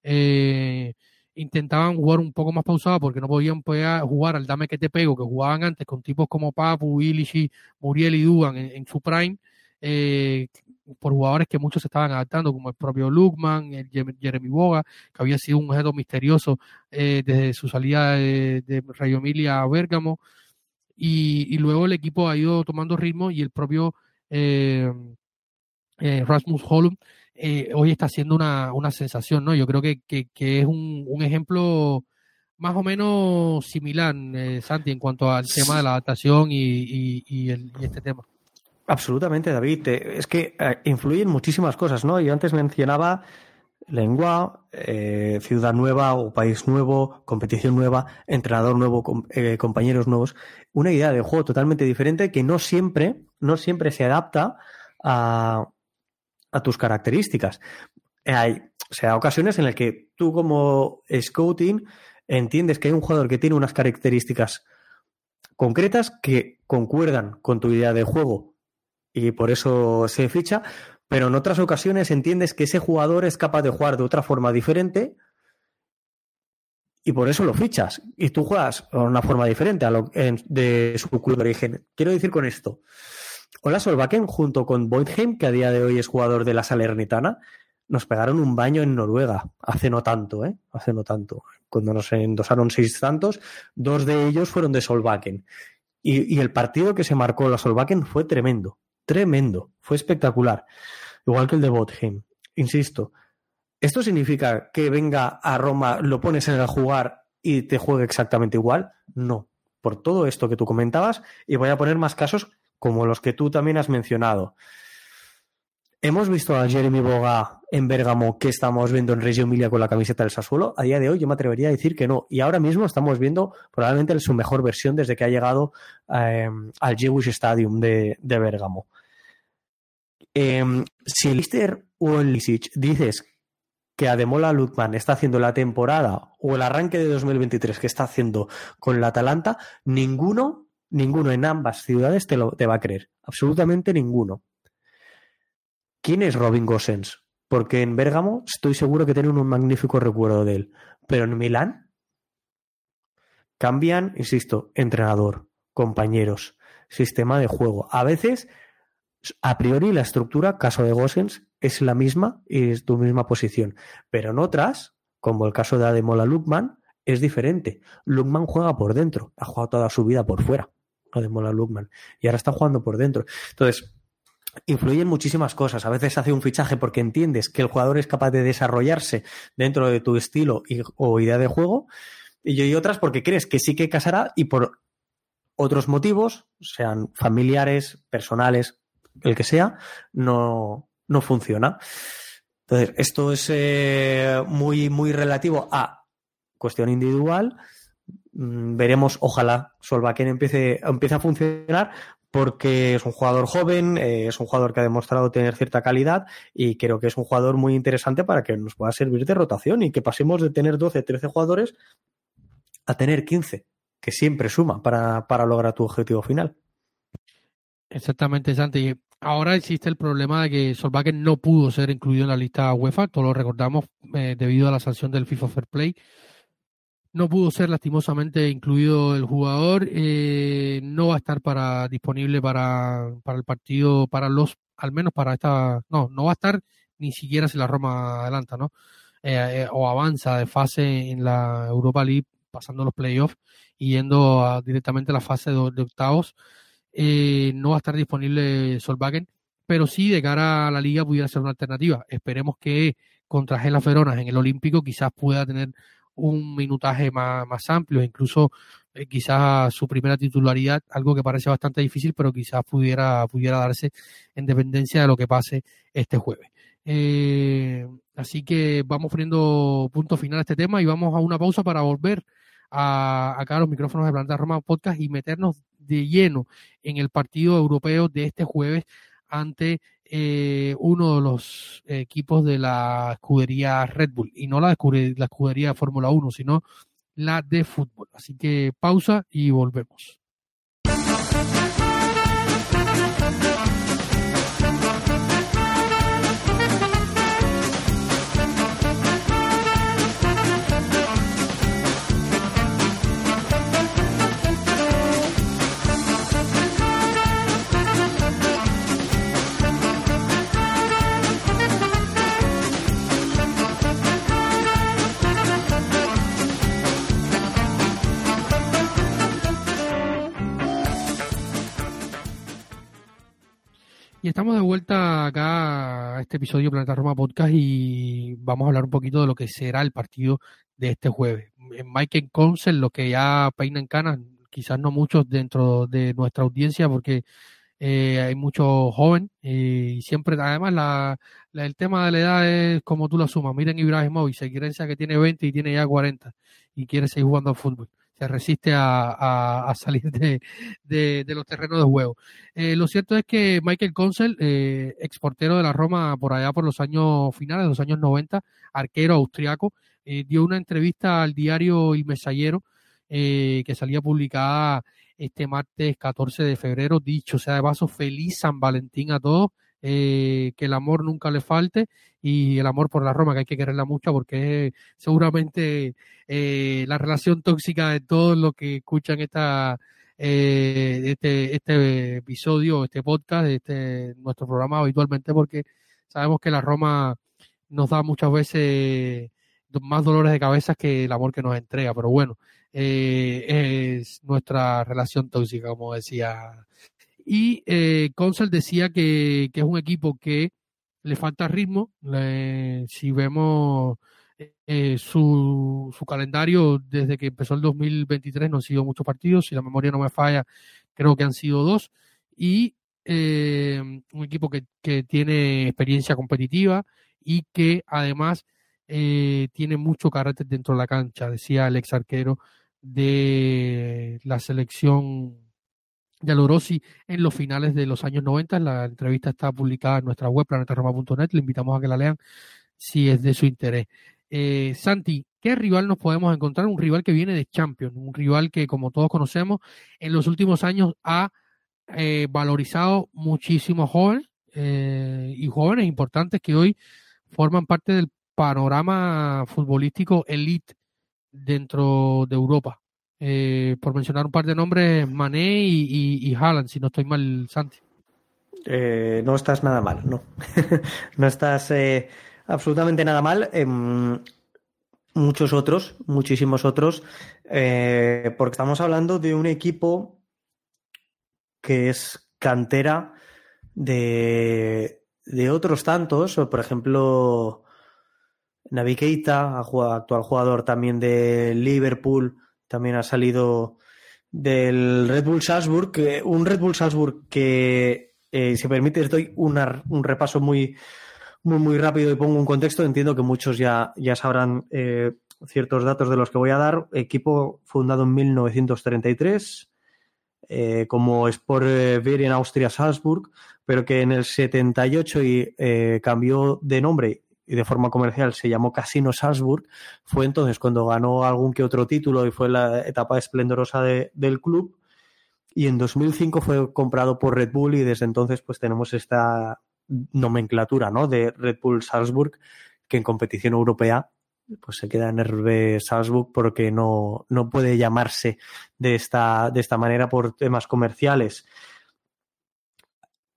eh, intentaban jugar un poco más pausado porque no podían poder jugar al dame que te pego que jugaban antes con tipos como Papu, Illich, Muriel y Dugan en su prime, eh, por jugadores que muchos se estaban adaptando, como el propio Lukman, el Jeremy Boga, que había sido un objeto misterioso eh, desde su salida de, de Rayo Emilia a Bérgamo, y, y, luego el equipo ha ido tomando ritmo y el propio eh, eh, Rasmus Holm hoy está siendo una, una, sensación, ¿no? Yo creo que, que, que es un, un, ejemplo más o menos similar, eh, Santi, en cuanto al tema de la adaptación y, y, y, el, y este tema. Absolutamente, David. Es que eh, influyen muchísimas cosas, ¿no? Yo antes mencionaba lengua, eh, ciudad nueva o país nuevo, competición nueva, entrenador nuevo, eh, compañeros nuevos. Una idea de juego totalmente diferente que no siempre, no siempre se adapta a, a tus características. Hay, o sea, ocasiones en las que tú como scouting entiendes que hay un jugador que tiene unas características concretas que concuerdan con tu idea de juego y por eso se ficha, pero en otras ocasiones entiendes que ese jugador es capaz de jugar de otra forma diferente y por eso lo fichas. Y tú juegas de una forma diferente a lo, en, de su club de origen. Quiero decir con esto, Hola Solbakken, junto con Boydheim, que a día de hoy es jugador de la Salernitana, nos pegaron un baño en Noruega, hace no tanto, ¿eh? Hace no tanto. Cuando nos endosaron seis tantos, dos de ellos fueron de Solbakken. Y, y el partido que se marcó la Solbakken fue tremendo, tremendo, fue espectacular. Igual que el de Botheim. Insisto, ¿esto significa que venga a Roma, lo pones en el jugar y te juegue exactamente igual? No. Por todo esto que tú comentabas, y voy a poner más casos como los que tú también has mencionado. Hemos visto a Jeremy Boga en Bérgamo que estamos viendo en Reggio Emilia con la camiseta del Sassuolo. A día de hoy yo me atrevería a decir que no. Y ahora mismo estamos viendo probablemente su mejor versión desde que ha llegado eh, al Jewish Stadium de, de Bérgamo. Eh, si Lister o el Lisic dices que Ademola Lukman está haciendo la temporada o el arranque de 2023 que está haciendo con la Atalanta, ninguno, ninguno en ambas ciudades te, lo, va a creer. Absolutamente ninguno. ¿Quién es Robin Gosens? Porque en Bérgamo estoy seguro que tienen un magnífico recuerdo de él. Pero en Milán cambian, insisto, entrenador, compañeros, sistema de juego. A veces, a priori, la estructura, caso de Gosens, es la misma y es tu misma posición. Pero en otras, como el caso de Ademola Lukman, es diferente. Lukman juega por dentro, ha jugado toda su vida por fuera. Ademola Lukman. Y ahora está jugando por dentro. Entonces, influyen muchísimas cosas. A veces hace un fichaje porque entiendes que el jugador es capaz de desarrollarse dentro de tu estilo o idea de juego. Y, otras porque crees que sí que casará y por otros motivos, sean familiares, personales, el que sea, no, no funciona. Entonces, esto es eh, muy, muy relativo a cuestión individual. Mm, veremos, ojalá Solvaken empiece, empiece a funcionar porque es un jugador joven, eh, es un jugador que ha demostrado tener cierta calidad y creo que es un jugador muy interesante para que nos pueda servir de rotación y que pasemos de tener 12, 13 jugadores a tener 15, que siempre suma para, para lograr tu objetivo final. Exactamente, Santi. Ahora existe el problema de que Solbakken no pudo ser incluido en la lista UEFA, todos lo recordamos eh, debido a la sanción del FIFA Fair Play. No pudo ser lastimosamente incluido el jugador, eh, no va a estar para disponible para, para el partido, para los, al menos para esta, no, no va a estar ni siquiera si la Roma adelanta, ¿no? Eh, o avanza de fase en la Europa League, pasando los playoffs y yendo directamente a la fase de octavos eh, no va a estar disponible Solvagen, pero sí de cara a la liga pudiera ser una alternativa. Esperemos que contra Gela Feronas en el Olímpico quizás pueda tener un minutaje más, más amplio, incluso eh, quizás su primera titularidad, algo que parece bastante difícil, pero quizás pudiera, pudiera darse en dependencia de lo que pase este jueves. Eh, así que vamos poniendo punto final a este tema y vamos a una pausa para volver a, acá a los micrófonos de Planta Roma Podcast y meternos de lleno en el partido europeo de este jueves ante eh, uno de los equipos de la escudería Red Bull y no la, la escudería Fórmula 1, sino la de fútbol. Así que pausa y volvemos. Y estamos de vuelta acá a este episodio Planeta Roma Podcast y vamos a hablar un poquito de lo que será el partido de este jueves. Mike Consel, lo que ya peina en canas, quizás no muchos dentro de nuestra audiencia porque eh, hay mucho joven y siempre, además, la, el tema de la edad es como tú lo sumas. Miren Ibrahimovic, se quiere que tiene 20 y tiene ya 40 y quiere seguir jugando al fútbol se resiste a, salir de, de, los terrenos de juego. Eh, lo cierto es que Michael Consel, eh, exportero de la Roma por allá por los años finales, de los años 90, arquero austriaco, eh, dio una entrevista al diario El Mesallero que salía publicada este martes 14 de febrero, dicho sea de paso, feliz San Valentín a todos. Que el amor nunca le falte y el amor por la Roma, que hay que quererla mucho porque es seguramente eh, la relación tóxica de todos los que escuchan esta, eh, este, este episodio, este podcast, este nuestro programa habitualmente, porque sabemos que la Roma nos da muchas veces más dolores de cabeza que el amor que nos entrega, pero bueno, eh, es nuestra relación tóxica, como decía. Y eh, Consel decía que, que es un equipo que le falta ritmo. si vemos eh, su, su, calendario desde que empezó el 2023 no han sido muchos partidos, si la memoria no me falla, creo que han sido dos. Y eh, un equipo que, que, tiene experiencia competitiva y que además eh, tiene mucho carácter dentro de la cancha, decía el ex arquero de la selección de Alorosi en los finales de los años 90. La entrevista está publicada en nuestra web, planetaroma.net. Le invitamos a que la lean. si es de su interés. Eh, Santi, ¿qué rival nos podemos encontrar? Un rival que viene de Champions, un rival que, como todos conocemos, en los últimos años ha eh, valorizado muchísimos jóvenes eh, y jóvenes importantes que hoy forman parte del panorama futbolístico elite dentro de Europa. Eh, por mencionar un par de nombres, Mané y, y, Haaland, si no estoy mal, Santi. Eh, no estás nada mal, no. no estás eh, absolutamente nada mal. Em, muchos otros, muchísimos otros, porque estamos hablando de un equipo que es cantera de, de otros tantos, por ejemplo, Navi Keita, actual jugador también de Liverpool, también ha salido del Red Bull Salzburg, un Red Bull Salzburg que, eh, si permites, doy un repaso muy, muy, muy rápido y pongo un contexto. Entiendo que muchos ya, ya sabrán eh, ciertos datos de los que voy a dar. Equipo fundado en 1933 eh, como Sport en Austria Salzburg, pero que en el 78 y, cambió de nombre y de forma comercial se llamó Casino Salzburg, fue entonces cuando ganó algún que otro título y fue la etapa esplendorosa del club. Y en 2005 fue comprado por Red Bull y desde entonces pues tenemos esta nomenclatura ¿no? de Red Bull Salzburg que en competición europea pues se queda en RB Salzburg porque no, no puede llamarse de esta, de esta manera por temas comerciales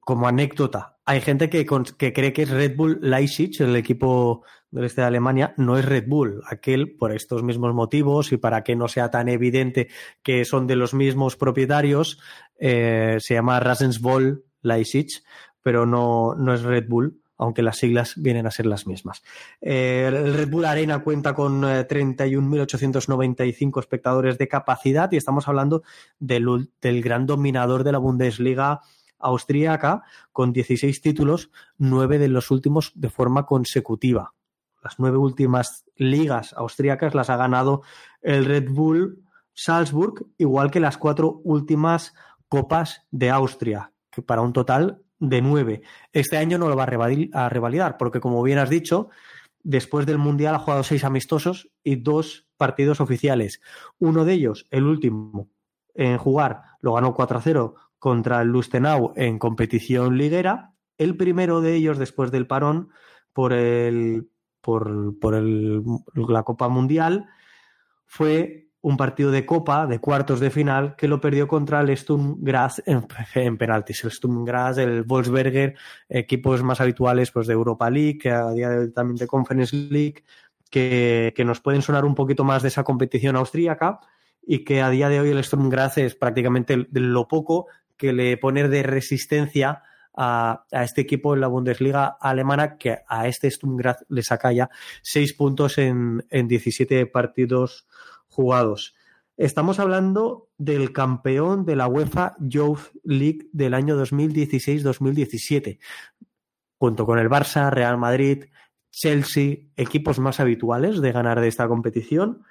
como anécdota, hay gente que, cree que es Red Bull Leipzig, el equipo del este de Alemania, no es Red Bull. Aquel, por estos mismos motivos y para que no sea tan evidente que son de los mismos propietarios, eh, se llama Rasensvoll Leipzig, pero no, no es Red Bull aunque las siglas vienen a ser las mismas. Eh, el Red Bull Arena cuenta con 31.895 eh, espectadores de capacidad y estamos hablando del, del gran dominador de la Bundesliga austríaca con 16 títulos, nueve de los últimos de forma consecutiva. Las nueve últimas ligas austríacas las ha ganado el Red Bull Salzburg, igual que las cuatro últimas copas de Austria, que para un total de nueve. Este año no lo va a revalidar, porque como bien has dicho, después del Mundial ha jugado seis amistosos y dos partidos oficiales. Uno de ellos, el último, en jugar, lo ganó 4 0 contra el Lustenau en competición liguera. El primero de ellos después del parón por, el, por, por el, la Copa Mundial fue un partido de Copa de cuartos de final que lo perdió contra el Sturm Graz en, en, penaltis. El Sturm Graz, el Wolfsberger, equipos más habituales pues, de Europa League, que a día de hoy también de Conference League, que, que nos pueden sonar un poquito más de esa competición austríaca y que a día de hoy el Sturm Graz es prácticamente lo poco que le poner de resistencia a, este equipo en la Bundesliga alemana, que a este Sturm Graz le saca ya seis puntos en, en 17 partidos jugados. Estamos hablando del campeón de la UEFA Youth League del año 2016-2017, junto con el Barça, Real Madrid, Chelsea, equipos más habituales de ganar de esta competición.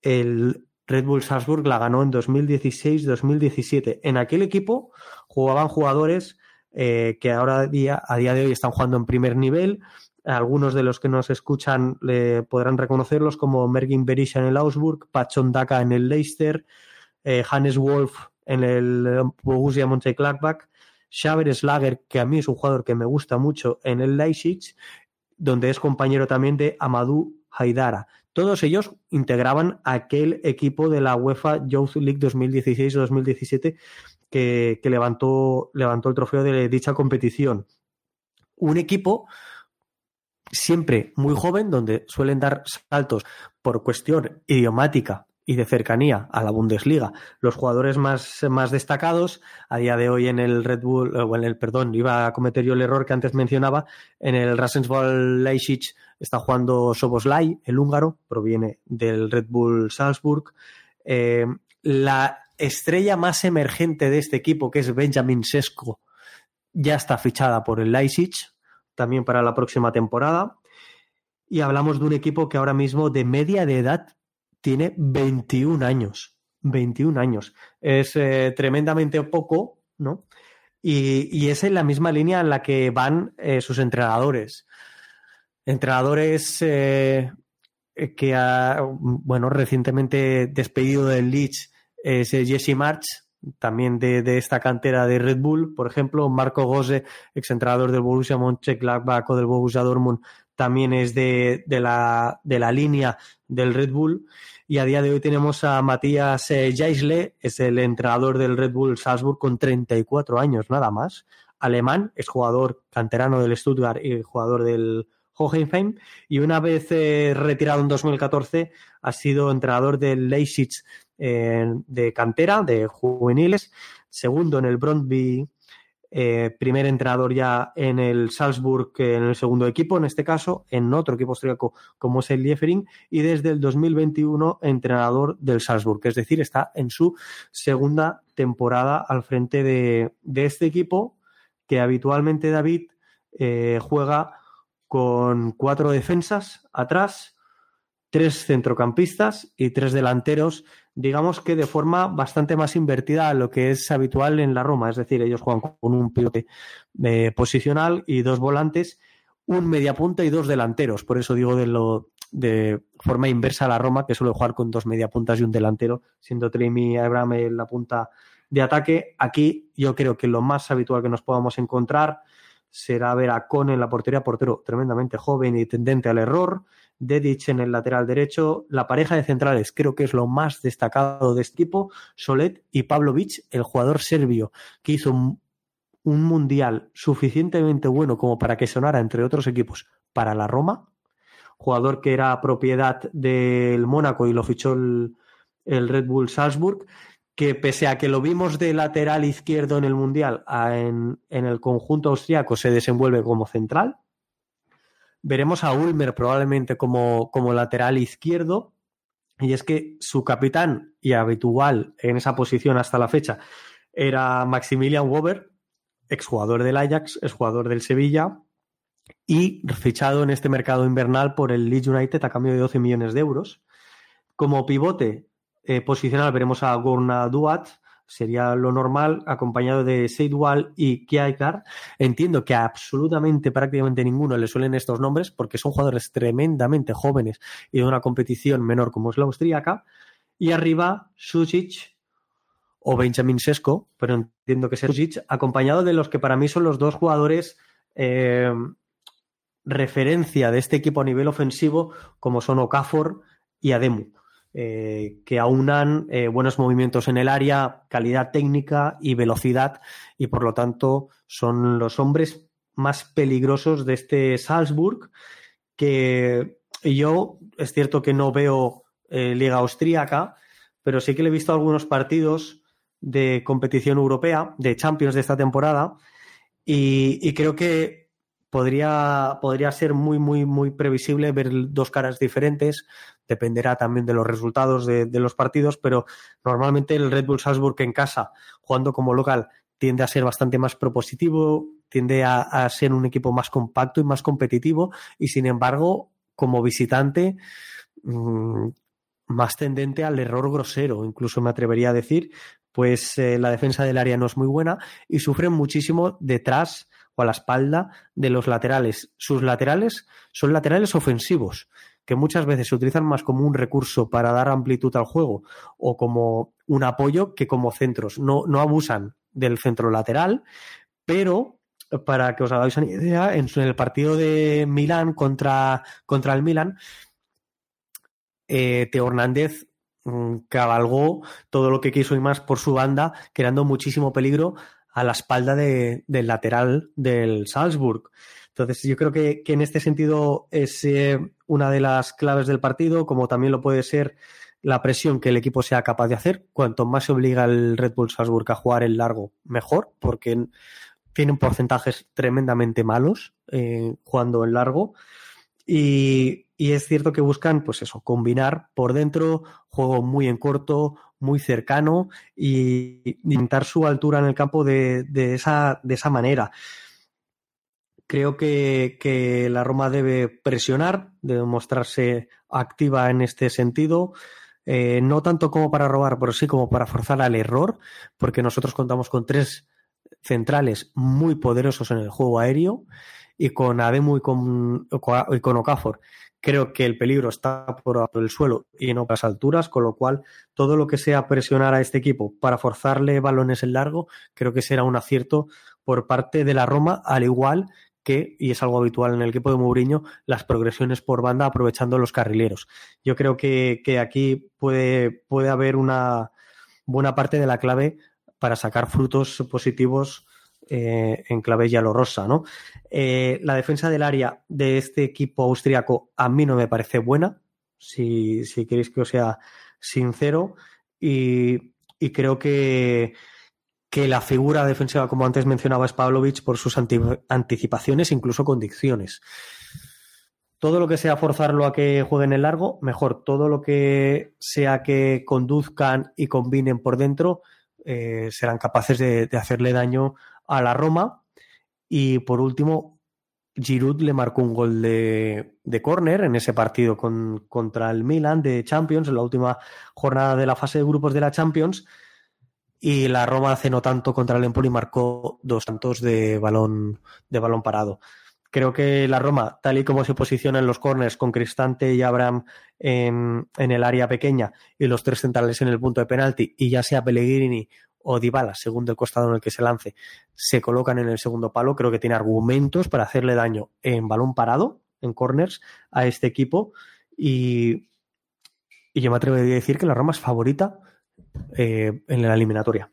El Red Bull Salzburg la ganó en 2016-2017. En aquel equipo jugaban jugadores eh, que ahora día, a día de hoy están jugando en primer nivel. Algunos de los que nos escuchan podrán reconocerlos como Mergin Berisha en el Augsburg, Pachon Daka en el Leicester, eh, Hannes Wolf en el Borussia Mönchengladbach, Xaver Slager, que a mí es un jugador que me gusta mucho en el Leipzig, donde es compañero también de Amadou Haidara. Todos ellos integraban aquel equipo de la UEFA Youth League 2016-2017 que, que levantó, levantó el trofeo de dicha competición. Un equipo siempre muy joven, donde suelen dar saltos por cuestión idiomática y de cercanía a la Bundesliga. Los jugadores más, más destacados a día de hoy en el Red Bull, o en el, perdón, iba a cometer yo el error que antes mencionaba, en el Rasensball Leipzig está jugando Soboslai, el húngaro, proviene del Red Bull Salzburg. Eh, la estrella más emergente de este equipo, que es Benjamin Sesko, ya está fichada por el Leipzig, también para la próxima temporada. Y hablamos de un equipo que ahora mismo de media de edad tiene 21 años. 21 años. Es eh, tremendamente poco, ¿no? Y, es en la misma línea en la que van eh, sus entrenadores. Entrenadores eh, que ha, bueno, recientemente despedido del Leeds es Jesse March, también de, esta cantera de Red Bull, por ejemplo, Marco Gose, exentrenador del Borussia Mönchengladbach o del Borussia Dortmund, también es de, la, de la línea del Red Bull. Y a día de hoy tenemos a Matías eh, es el entrenador del Red Bull Salzburg con 34 años nada más. Alemán, es jugador canterano del Stuttgart y jugador del Hohenheim. Y una vez eh, retirado en 2014, ha sido entrenador del Leipzig de cantera, de juveniles, segundo en el Brondby, eh, primer entrenador ya en el Salzburg, en el segundo equipo, en este caso, en otro equipo austríaco como es el Liefering, y desde el 2021 entrenador del Salzburg, es decir, está en su segunda temporada al frente de, este equipo que habitualmente David eh, juega con cuatro defensas atrás, tres centrocampistas y tres delanteros, digamos que de forma bastante más invertida a lo que es habitual en la Roma. Es decir, ellos juegan con un pilote eh, posicional y dos volantes, un mediapunta y dos delanteros. Por eso digo de lo de forma inversa a la Roma, que suele jugar con dos mediapuntas y un delantero, siendo Tremi y Abraham en la punta de ataque. Aquí yo creo que lo más habitual que nos podamos encontrar será ver a Con en la portería, portero tremendamente joven y tendente al error. Dedic en el lateral derecho. La pareja de centrales creo que es lo más destacado de este equipo. Solet y Pavlovic, el jugador serbio que hizo un, mundial suficientemente bueno como para que sonara entre otros equipos para la Roma. Jugador que era propiedad del Mónaco y lo fichó el, el Red Bull Salzburg que pese a que lo vimos de lateral izquierdo en el Mundial, en, el conjunto austriaco se desenvuelve como central. Veremos a Ulmer probablemente como, como lateral izquierdo. Y es que su capitán y habitual en esa posición hasta la fecha era Maximilian Weber, exjugador del Ajax, exjugador del Sevilla y fichado en este mercado invernal por el Leeds United a cambio de 12 millones de euros. Como pivote eh, posicional veremos a Gorna Duat, sería lo normal, acompañado de Seidwal y Kiaikar. Entiendo que absolutamente prácticamente ninguno le suelen estos nombres porque son jugadores tremendamente jóvenes y de una competición menor como es la austríaca. Y arriba, Susic o Benjamin Sesko, pero entiendo que es Susic, acompañado de los que para mí son los dos jugadores eh, referencia de este equipo a nivel ofensivo, como son Okafor y Ademu. Eh, que aunan eh, buenos movimientos en el área, calidad técnica y velocidad, y por lo tanto son los hombres más peligrosos de este Salzburg, que yo es cierto que no veo eh, liga austríaca, pero sí que le he visto algunos partidos de competición europea, de Champions de esta temporada, y creo que podría, podría ser muy, muy, muy previsible ver dos caras diferentes. Dependerá también de los resultados de, los partidos, pero normalmente el Red Bull Salzburg en casa, jugando como local, tiende a ser bastante más propositivo, tiende a, ser un equipo más compacto y más competitivo, y sin embargo, como visitante, mm, más tendente al error grosero, incluso me atrevería a decir, pues eh, la defensa del área no es muy buena y sufren muchísimo detrás a la espalda de los laterales. Sus laterales son laterales ofensivos, que muchas veces se utilizan más como un recurso para dar amplitud al juego o como un apoyo que como centros. No, no abusan del centro lateral, pero para que os hagáis una idea, en el partido de Milán contra, contra el Milán, eh, Teo Hernández mm, cabalgó todo lo que quiso y más por su banda, creando muchísimo peligro a la espalda del lateral del Salzburg. Entonces, yo creo que, en este sentido es eh, una de las claves del partido, como también lo puede ser la presión que el equipo sea capaz de hacer. Cuanto más se obliga el Red Bull Salzburg a jugar el largo, mejor, porque tienen porcentajes tremendamente malos eh, jugando en largo. Y, es cierto que buscan, pues eso, combinar por dentro, juego muy en corto, muy cercano y intentar su altura en el campo de, esa, de esa manera. Creo que, la Roma debe presionar, debe mostrarse activa en este sentido, eh, no tanto como para robar, pero sí como para forzar al error, porque nosotros contamos con tres centrales muy poderosos en el juego aéreo y con Ademu y con, y Okafor. Creo que el peligro está por el suelo y en otras alturas, con lo cual todo lo que sea presionar a este equipo para forzarle balones en largo, creo que será un acierto por parte de la Roma, al igual y es algo habitual en el equipo de Mourinho, las progresiones por banda aprovechando los carrileros. Yo creo que, que aquí puede, puede haber una buena parte de la clave para sacar frutos positivos eh, en clave rosa, ¿no? Eh, la defensa del área de este equipo austriaco a mí no me parece buena, si, si queréis que os sea sincero, y, creo que, que la figura defensiva, como antes mencionaba, es Pavlovich por sus anticipaciones, incluso condiciones. Todo lo que sea forzarlo a que jueguen el largo, mejor. Todo lo que sea que conduzcan y combinen por dentro, eh, serán capaces de, hacerle daño a la Roma. Y por último, Giroud le marcó un gol de, de córner en ese partido con, contra el Milan de Champions, en la última jornada de la fase de grupos de la Champions. Y la Roma hace no tanto contra el Empoli marcó dos tantos de balón, de balón parado. Creo que la Roma, tal y como se posiciona en los corners con Cristante y Abraham en, el área pequeña y los tres centrales en el punto de penalti, y ya sea Pellegrini o Dybala, según el costado en el que se lance, se colocan en el segundo palo. Creo que tiene argumentos para hacerle daño en balón parado, en corners, a este equipo. Y, y yo me atrevo a decir que la Roma es favorita eh, en la eliminatoria.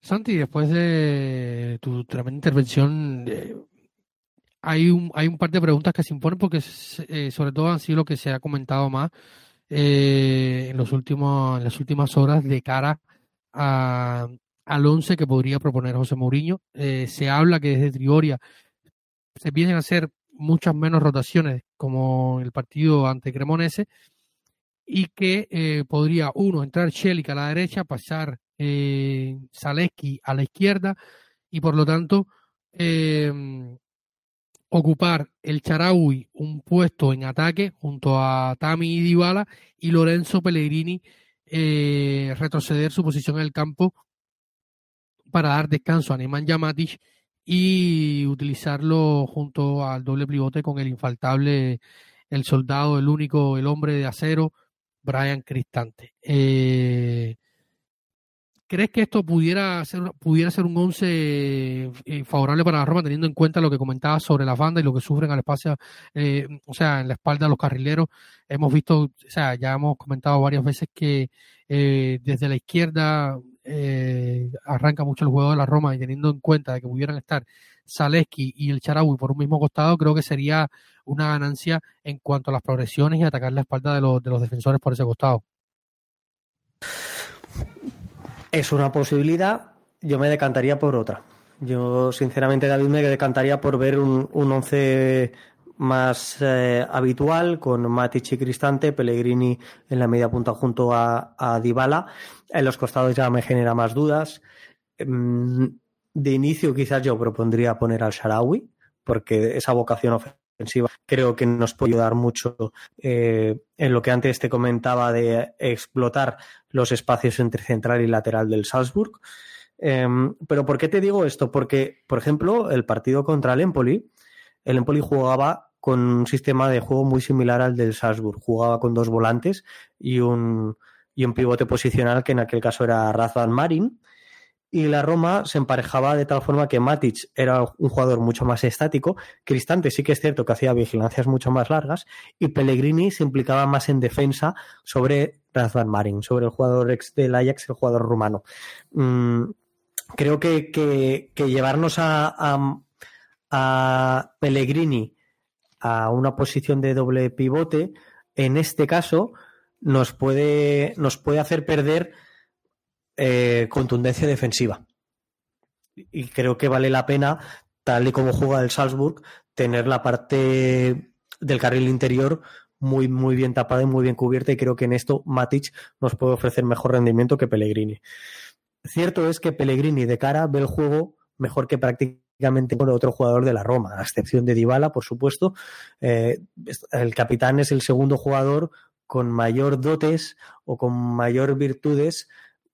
Santi, después de tu tremenda intervención, eh, hay, un, hay un par de preguntas que se imponen porque eh, sobre todo han sido lo que se ha comentado más en, los últimos, las últimas horas de cara a, al once que podría proponer José Mourinho. Se habla que desde Trioria se vienen a hacer muchas menos rotaciones como el partido ante Cremonese y que eh, podría uno entrar Shelik a la derecha, pasar eh, Zaleski a la izquierda y por lo tanto eh, ocupar el Charaui un puesto en ataque junto a Tami y y Lorenzo Pellegrini eh, retroceder su posición en el campo para dar descanso a Neman Yamatic y utilizarlo junto al doble pivote con el infaltable, el soldado, el único, el hombre de acero, Brian Cristante. Eh, ¿Crees que esto pudiera ser, pudiera ser un once eh, favorable para la Roma, teniendo en cuenta lo que comentabas sobre la banda y lo que sufren al espacio, eh, o sea, en la espalda de los carrileros? Hemos visto, o sea, ya hemos comentado varias veces que eh, desde la izquierda arranca mucho el juego de la Roma y teniendo en cuenta de que pudieran estar Zaleski y el Charaui por un mismo costado, creo que sería una ganancia en cuanto a las progresiones y atacar la espalda de los, de los defensores por ese costado. Es una posibilidad, yo me decantaría por otra. Yo, sinceramente, David, me decantaría por ver un, un once más eh, habitual con Matic y Cristante, Pellegrini en la media punta junto a, a Dybala. En los costados ya me genera más dudas. De inicio quizás yo propondría poner al Sharawi, porque esa vocación ofensiva creo que nos puede ayudar mucho eh, en lo que antes te comentaba de explotar los espacios entre central y lateral del Salzburg. Em, pero ¿por qué te digo esto? Porque, por ejemplo, el partido contra el Empoli, el Empoli jugaba con un sistema de juego muy similar al del Salzburg. Jugaba con dos volantes y un, y un pivote posicional que en aquel caso era Razvan Marin y la Roma se emparejaba de tal forma que Matic era un jugador mucho más estático, Cristante sí que es cierto que hacía vigilancias mucho más largas y Pellegrini se implicaba más en defensa sobre Razvan Marin, sobre el jugador ex del Ajax, el jugador rumano. Mm, creo que, llevarnos a, a, a Pellegrini a una posición de doble pivote, en este caso, nos puede, nos puede hacer perder eh, contundencia defensiva. Y creo que vale la pena, tal y como juega el Salzburg, tener la parte del carril interior muy, muy bien tapada y muy bien cubierta. Y creo que en esto Matic nos puede ofrecer mejor rendimiento que Pellegrini. Cierto es que Pellegrini de cara ve el juego mejor que prácticamente con otro jugador de la Roma, a excepción de Dybala, por supuesto. Eh, el capitán es el segundo jugador con mayor dotes o con mayor virtudes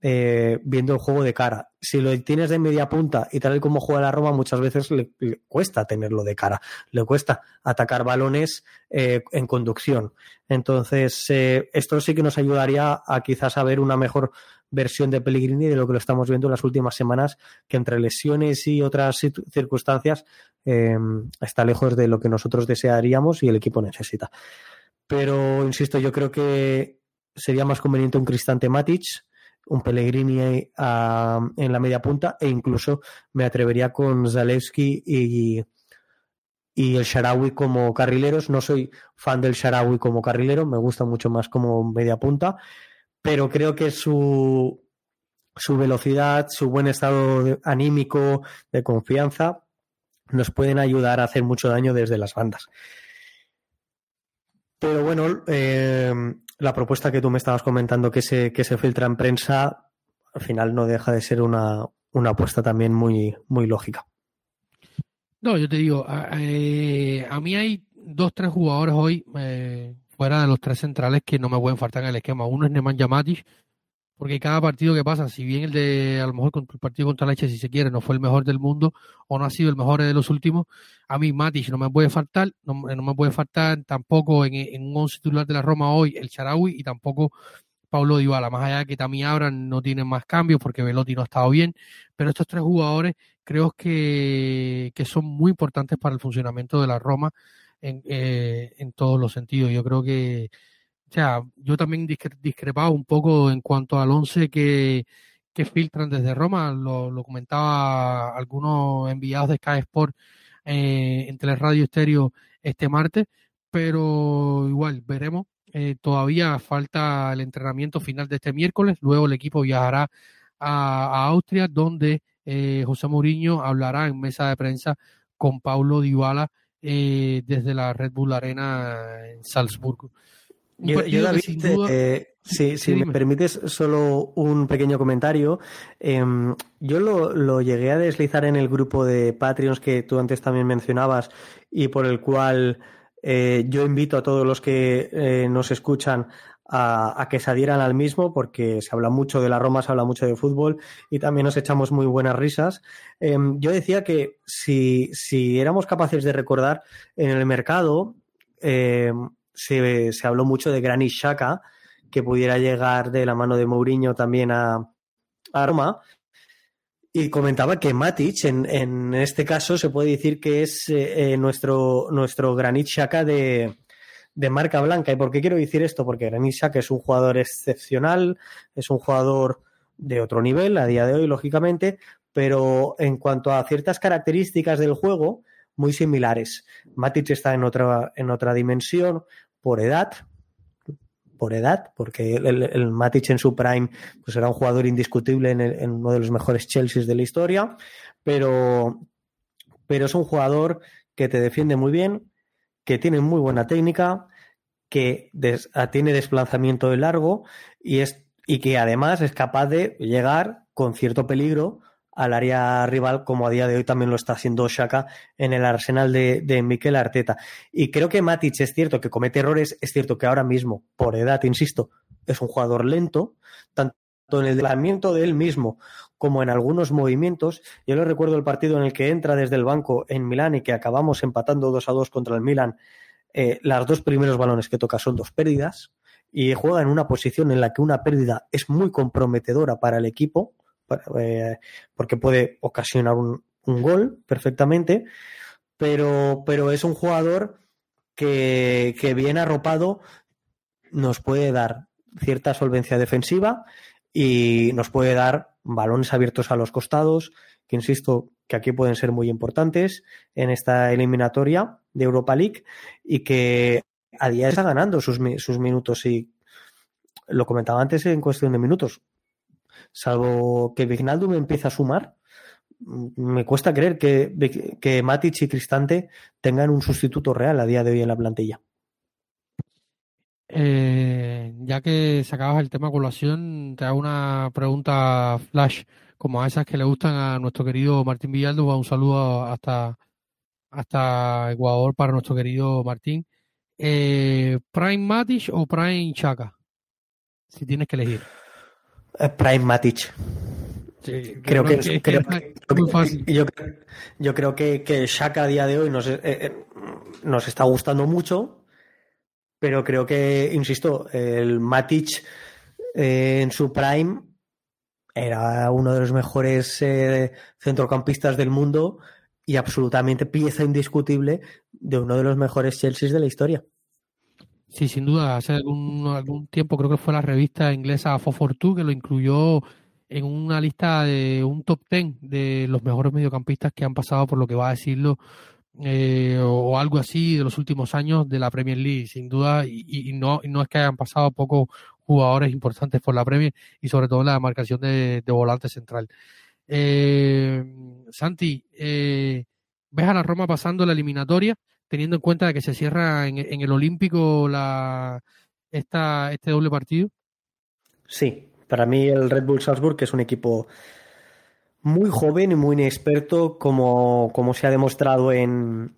eh, viendo el juego de cara. Si lo tienes de media punta y tal y como juega la Roma, muchas veces le, cuesta tenerlo de cara, le cuesta atacar balones eh, en conducción. Entonces, eh, esto sí que nos ayudaría a quizás a ver una mejor versión de Pellegrini de lo que lo estamos viendo en las últimas semanas, que entre lesiones y otras circunstancias está lejos de lo que nosotros desearíamos y el equipo necesita. Pero, insisto, yo creo que sería más conveniente un Cristante Matic un Pellegrini en la media punta e incluso me atrevería con Zalewski y, y el Sharawi como carrileros. No soy fan del Sharawi como carrilero, me gusta mucho más como media punta, pero creo que su, su velocidad, su buen estado anímico, de confianza, nos pueden ayudar a hacer mucho daño desde las bandas. Pero bueno, eh, la propuesta que tú me estabas comentando que se, que se filtra en prensa, al final no deja de ser una, apuesta también muy, muy lógica. No, yo te digo, a, eh, mí hay dos, tres jugadores hoy, eh, fuera de los tres centrales, que no me pueden faltar en el esquema. Uno es Neman Yamatis, porque cada partido que pasa, si bien el de, a lo mejor el partido contra Leche, si se quiere, no fue el mejor del mundo o no ha sido el mejor de los últimos, a mí Matic no me puede faltar, no, me puede faltar tampoco en, un once titular de la Roma hoy el Charaui y tampoco Paulo Dybala, más allá de que también Abran no tienen más cambios porque Velotti no ha estado bien, pero estos tres jugadores creo que, que son muy importantes para el funcionamiento de la Roma en, eh, en todos los sentidos. Yo creo que o sea, yo también discrepaba un poco en cuanto al 11 que, que filtran desde Roma, lo, comentaba algunos enviados de Sky Sport eh, en Teleradio Estéreo este martes, pero igual veremos. Eh, todavía falta el entrenamiento final de este miércoles, luego el equipo viajará a, Austria, donde eh, José Mourinho hablará en mesa de prensa con Paulo Dybala eh, desde la Red Bull Arena en Salzburgo. Yo, David, eh, si me permites solo un pequeño comentario, em, yo lo, llegué a deslizar en el grupo de Patreons que tú antes también mencionabas y por el cual eh, yo invito a todos los que eh, nos escuchan a, que se adhieran al mismo porque se habla mucho de la Roma, se habla mucho de fútbol y también nos echamos muy buenas risas. Em, yo decía que si, si éramos capaces de recordar en el mercado, em, se, habló mucho de Granit Xhaka, que pudiera llegar de la mano de Mourinho también a, Roma. Y comentaba que Matic, en, este caso, se puede decir que es eh, eh, nuestro, nuestro Granit Xhaka de, de marca blanca. ¿Y por qué quiero decir esto? Porque Granit Xhaka es un jugador excepcional, es un jugador de otro nivel a día de hoy, lógicamente, pero en cuanto a ciertas características del juego, muy similares. Matic está en otra, en otra dimensión por edad, por edad, porque el, Matic en su prime pues era un jugador indiscutible en, uno de los mejores Chelsea de la historia, pero, pero es un jugador que te defiende muy bien, que tiene muy buena técnica, que tiene desplazamiento de largo y, es, y que además es capaz de llegar con cierto peligro al área rival, como a día de hoy también lo está haciendo Shaka en el arsenal de, de Mikel Arteta. Y creo que Matic es cierto que comete errores, es cierto que ahora mismo, por edad, insisto, es un jugador lento, tanto en el desplazamiento de él mismo como en algunos movimientos. Yo le recuerdo el partido en el que entra desde el banco en Milán y que acabamos empatando 2 a 2 contra el Milán. Eh, las dos primeros balones que toca son dos pérdidas y juega en una posición en la que una pérdida es muy comprometedora para el equipo eh, porque puede ocasionar un, gol perfectamente, pero, pero es un jugador que, que bien arropado nos puede dar cierta solvencia defensiva y nos puede dar balones abiertos a los costados, que insisto que aquí pueden ser muy importantes en esta eliminatoria de Europa League y que a día está ganando sus, sus minutos y lo comentaba antes en cuestión de minutos salvo que me empiece a sumar, me cuesta creer que, que Matic y Cristante tengan un sustituto real a día de hoy en la plantilla. Eh, ya que sacabas el tema colación, te hago una pregunta flash, como a esas que le gustan a nuestro querido Martín Villaldo. Un saludo hasta, hasta Ecuador para nuestro querido Martín. Eh, ¿Prime Matic o Prime Chaca? Si tienes que elegir. Prime Matic. creo, que, es, creo, muy fácil. Yo, yo, creo que, que Shaka a día de hoy nos, eh, eh, nos está gustando mucho, pero creo que, insisto, el Matic en su prime era uno de los mejores centrocampistas del mundo y absolutamente pieza indiscutible de uno de los mejores Chelsea de la historia. Sí, sin duda. Hace algún, algún tiempo creo que fue la revista inglesa 442 que lo incluyó en una lista de un top 10 de los mejores mediocampistas que han pasado por lo que va a decirlo eh, o algo así de los últimos años de la Premier League, sin duda, y, no, no es que hayan pasado pocos jugadores importantes por la Premier y sobre todo en la marcación de, de volante central. Eh, Santi, eh, ¿ves a la Roma pasando la eliminatoria, teniendo en cuenta que se cierra en, el Olímpico la, esta, este doble partido? Sí, para mí el Red Bull Salzburg es un equipo muy joven y muy inexperto, como, como se ha demostrado en,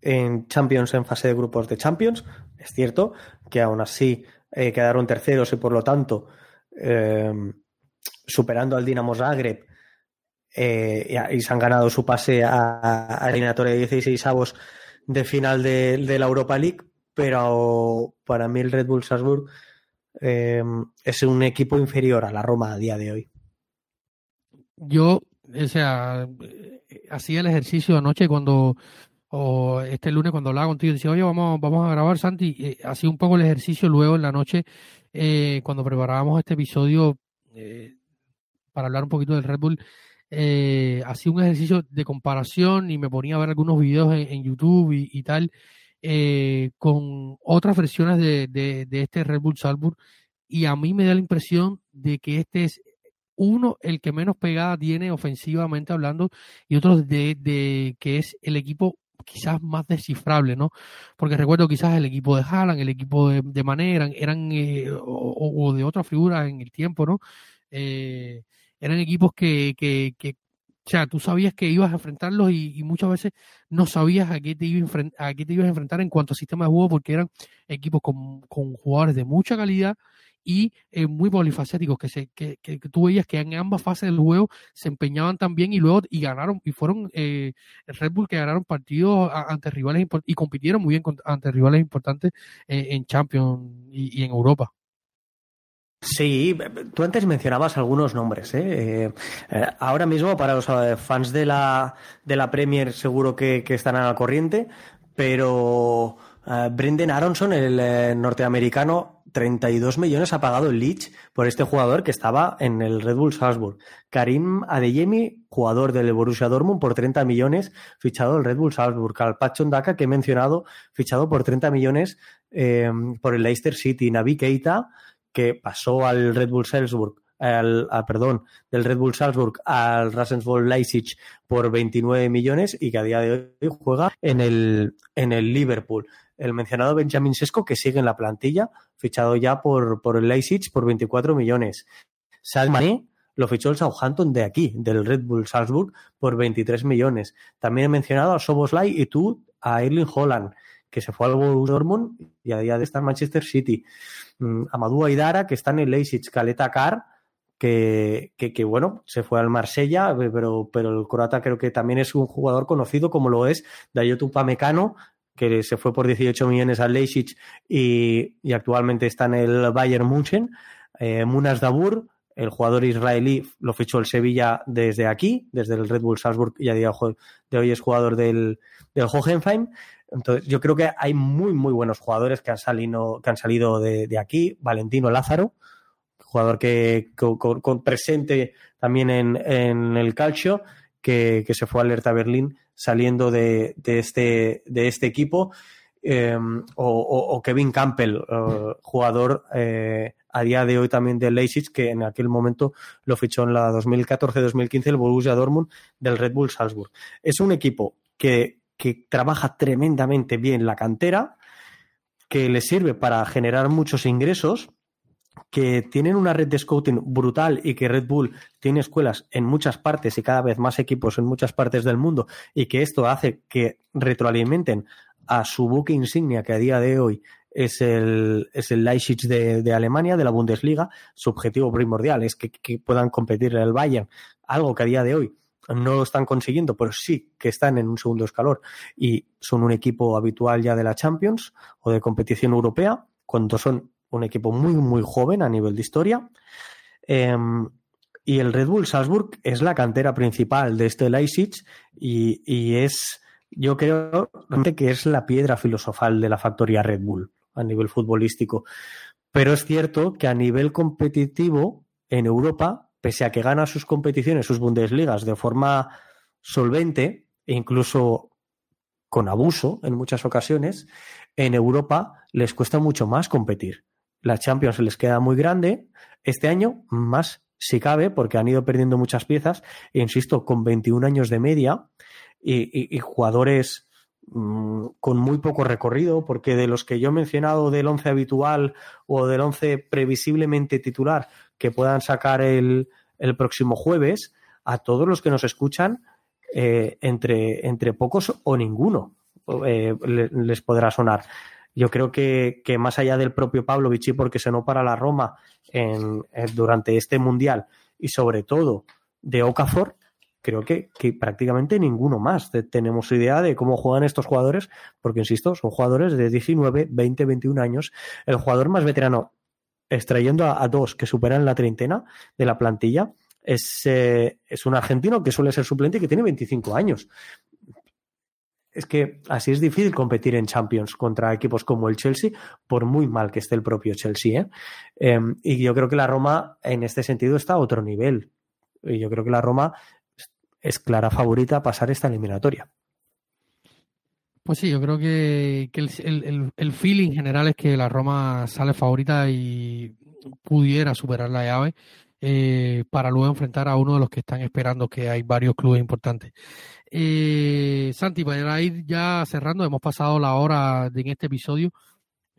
en Champions, en fase de grupos de Champions. Es cierto que aún así eh, quedaron terceros y por lo tanto, eh, superando al Dinamo Zagreb, eh, y se han ganado su pase a, a eliminatoria de 16 avos de final de, la Europa League, pero para mí el Red Bull Salzburg eh, es un equipo inferior a la Roma a día de hoy. Yo, o sea, hacía el ejercicio anoche cuando, o este lunes cuando hablaba contigo, decía, oye, vamos, vamos a grabar, Santi, eh, hacía un poco el ejercicio luego en la noche, cuando preparábamos este episodio para hablar un poquito del Red Bull, eh, hacía un ejercicio de comparación y me ponía a ver algunos videos en, YouTube y, tal, eh, con otras versiones de, este Red Bull Salzburg, y a mí me da la impresión de que este es uno el que menos pegada tiene ofensivamente hablando y otro de, que es el equipo quizás más descifrable, ¿no? Porque recuerdo quizás el equipo de Haaland, el equipo de, de Manera, eran, eh, o, de otras figuras en el tiempo, ¿no? Eh, eran equipos que, que, que o sea, tú sabías que ibas a enfrentarlos y, muchas veces no sabías a qué, te ibas a, qué te ibas a enfrentar en cuanto a sistema de juego porque eran equipos con, con jugadores de mucha calidad y eh, muy polifacéticos que, se, que, que, tú veías que en ambas fases del juego se empeñaban también y luego y ganaron y fueron eh, Red Bull que ganaron partidos ante rivales y compitieron muy bien ante rivales importantes eh, en Champions y en Europa. Sí, tú antes mencionabas algunos nombres. ¿eh? Eh, eh, ahora mismo, para los fans de la, de la Premier, seguro que, que están al corriente, pero Brendan Aronson, el norteamericano, 32 millones ha pagado el Leeds por este jugador que estaba en el Red Bull Salzburg. Karim Adeyemi, jugador del Borussia Dortmund, por 30 millones, fichado del Red Bull Salzburg. Calpacho Ndaka, que he mencionado, fichado por 30 millones por el Leicester City. Navi Keita, que pasó al Red Bull Salzburg, al, perdón, del Red Bull Salzburg al Rasensburg Leipzig por 29 millones y que a día de hoy juega en el, en el Liverpool. El mencionado Benjamin Sesco, que sigue en la plantilla, fichado ya por, por el Leipzig por 24 millones. Salmané lo fichó el Southampton de aquí, del Red Bull Salzburg, por 23 millones. También he mencionado a Soboslai y tú a Erling Holland, que se fue al Borussia Dortmund y a día de estar en Manchester City. Mm, Amadou Aidara, que está en el Leipzig, Caleta Car, que, que, bueno, se fue al Marsella, pero, pero el croata creo que también es un jugador conocido como lo es Dayotu Pamecano, que se fue por 18 millones al Leipzig y, y actualmente está en el Bayern München. Eh, Munas Dabur, el jugador israelí, lo fichó el Sevilla desde aquí, desde el Red Bull Salzburg, y a día de hoy es jugador del, del Hohenheim. Entonces, yo creo que hay muy, muy buenos jugadores que han salido, que han salido de, aquí. Valentino Lázaro, jugador que, con, presente también en, el calcio, que, se fue a Alerta Berlín saliendo de, este, de este equipo. Em, o, Kevin Campbell, eh, jugador eh, a día de hoy también de Leipzig, que en aquel momento lo fichó en la 2014-2015 el Borussia Dortmund del Red Bull Salzburg. Es un equipo que que trabaja tremendamente bien la cantera, que le sirve para generar muchos ingresos, que tienen una red de scouting brutal y que Red Bull tiene escuelas en muchas partes y cada vez más equipos en muchas partes del mundo y que esto hace que retroalimenten a su buque insignia que a día de hoy es el, es el Leipzig de, Alemania, de la Bundesliga. Su objetivo primordial es que, puedan competir en el Bayern, algo que a día de hoy no lo están consiguiendo, pero sí que están en un segundo escalón y son un equipo habitual ya de la Champions o de competición europea, cuando son un equipo muy, muy joven a nivel de historia. Em, y el Red Bull Salzburg es la cantera principal de este Leipzig y, y es, yo creo que es la piedra filosofal de la factoría Red Bull a nivel futbolístico. Pero es cierto que a nivel competitivo en Europa, pese a que gana sus competiciones, sus Bundesligas de forma solvente e incluso con abuso en muchas ocasiones, en Europa les cuesta mucho más competir. La Champions les queda muy grande, este año más si cabe, porque han ido perdiendo muchas piezas, insisto, con 21 años de media y, jugadores mm, con muy poco recorrido, porque de los que yo he mencionado del 11 habitual o del 11 previsiblemente titular que puedan sacar el, el próximo jueves, a todos los que nos escuchan, eh, entre, entre pocos o ninguno eh, les podrá sonar. Yo creo que, que, más allá del propio Pablo Vichy, porque se no para la Roma durante este mundial y sobre todo de Okafor, creo que, que, prácticamente ninguno más tenemos idea de cómo juegan estos jugadores, porque insisto, son jugadores de 19, 20, 21 años. El jugador más veterano, extrayendo a, dos que superan la treintena de la plantilla, es, eh, es un argentino que suele ser suplente y que tiene 25 años es que así es difícil competir en Champions contra equipos como el Chelsea, por muy mal que esté el propio Chelsea. ¿eh? Em, y yo creo que la Roma, en este sentido, está a otro nivel. Y yo creo que la Roma es clara favorita a pasar esta eliminatoria. Pues sí, yo creo que, el, feeling general es que la Roma sale favorita y pudiera superar la llave eh, para luego enfrentar a uno de los que están esperando, que hay varios clubes importantes. Eh, Santi, para ir ya cerrando, hemos pasado la hora de, en este episodio.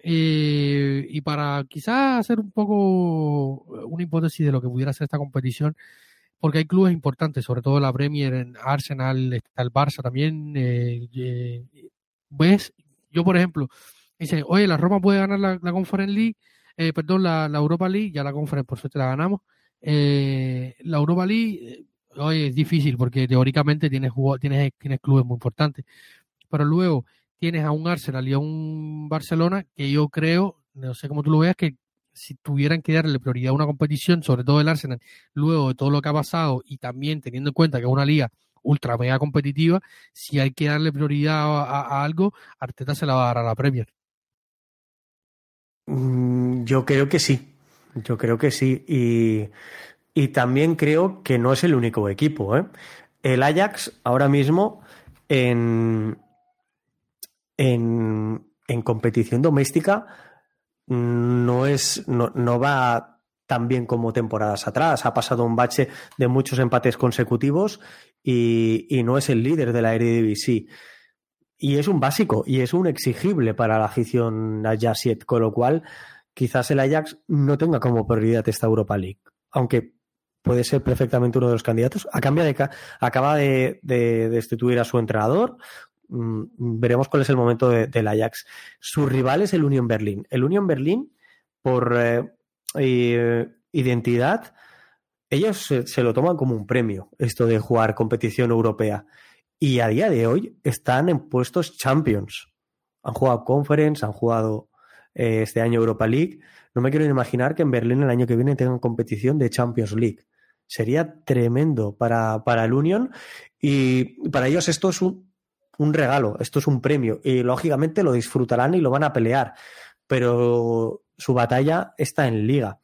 Eh, y para quizás hacer un poco una hipótesis de lo que pudiera ser esta competición, porque hay clubes importantes, sobre todo la Premier, en Arsenal, está el Barça también. Eh, eh, ¿Ves? Yo, por ejemplo, dice, oye, la Roma puede ganar la, la Conference League, eh, perdón, la, la, Europa League, ya la Conference por suerte la ganamos. Eh, la Europa League, hoy es difícil porque teóricamente tienes, tienes, tienes clubes muy importantes, pero luego tienes a un Arsenal y a un Barcelona que yo creo, no sé cómo tú lo veas, que si tuvieran que darle prioridad a una competición, sobre todo el Arsenal, luego de todo lo que ha pasado y también teniendo en cuenta que es una liga ultra mega competitiva, si hay que darle prioridad a, algo, Arteta se la va a dar a la Premier. Mm, yo creo que sí, yo creo que sí. Y también creo que no es el único equipo. ¿eh? El Ajax ahora mismo en, en, competición doméstica no, es, no, va tan bien como temporadas atrás. Ha pasado un bache de muchos empates consecutivos y, y no es el líder de la Eredivisie. Y es un básico y es un exigible para la afición Ajaxiet, con lo cual quizás el Ajax no tenga como prioridad esta Europa League. Aunque puede ser perfectamente uno de los candidatos. A cambio de acaba de, destituir a su entrenador. Mm, veremos cuál es el momento del Ajax. Su rival es el Union Berlin. El Union Berlin, por eh, identidad, ellos se, lo toman como un premio, esto de jugar competición europea. Y a día de hoy están en puestos champions. Han jugado Conference, han jugado eh, este año Europa League. No me quiero imaginar que en Berlín el año que viene tengan competición de Champions League. Sería tremendo para, para el Union y para ellos esto es un, un regalo, esto es un premio y lógicamente lo disfrutarán y lo van a pelear, pero su batalla está en liga.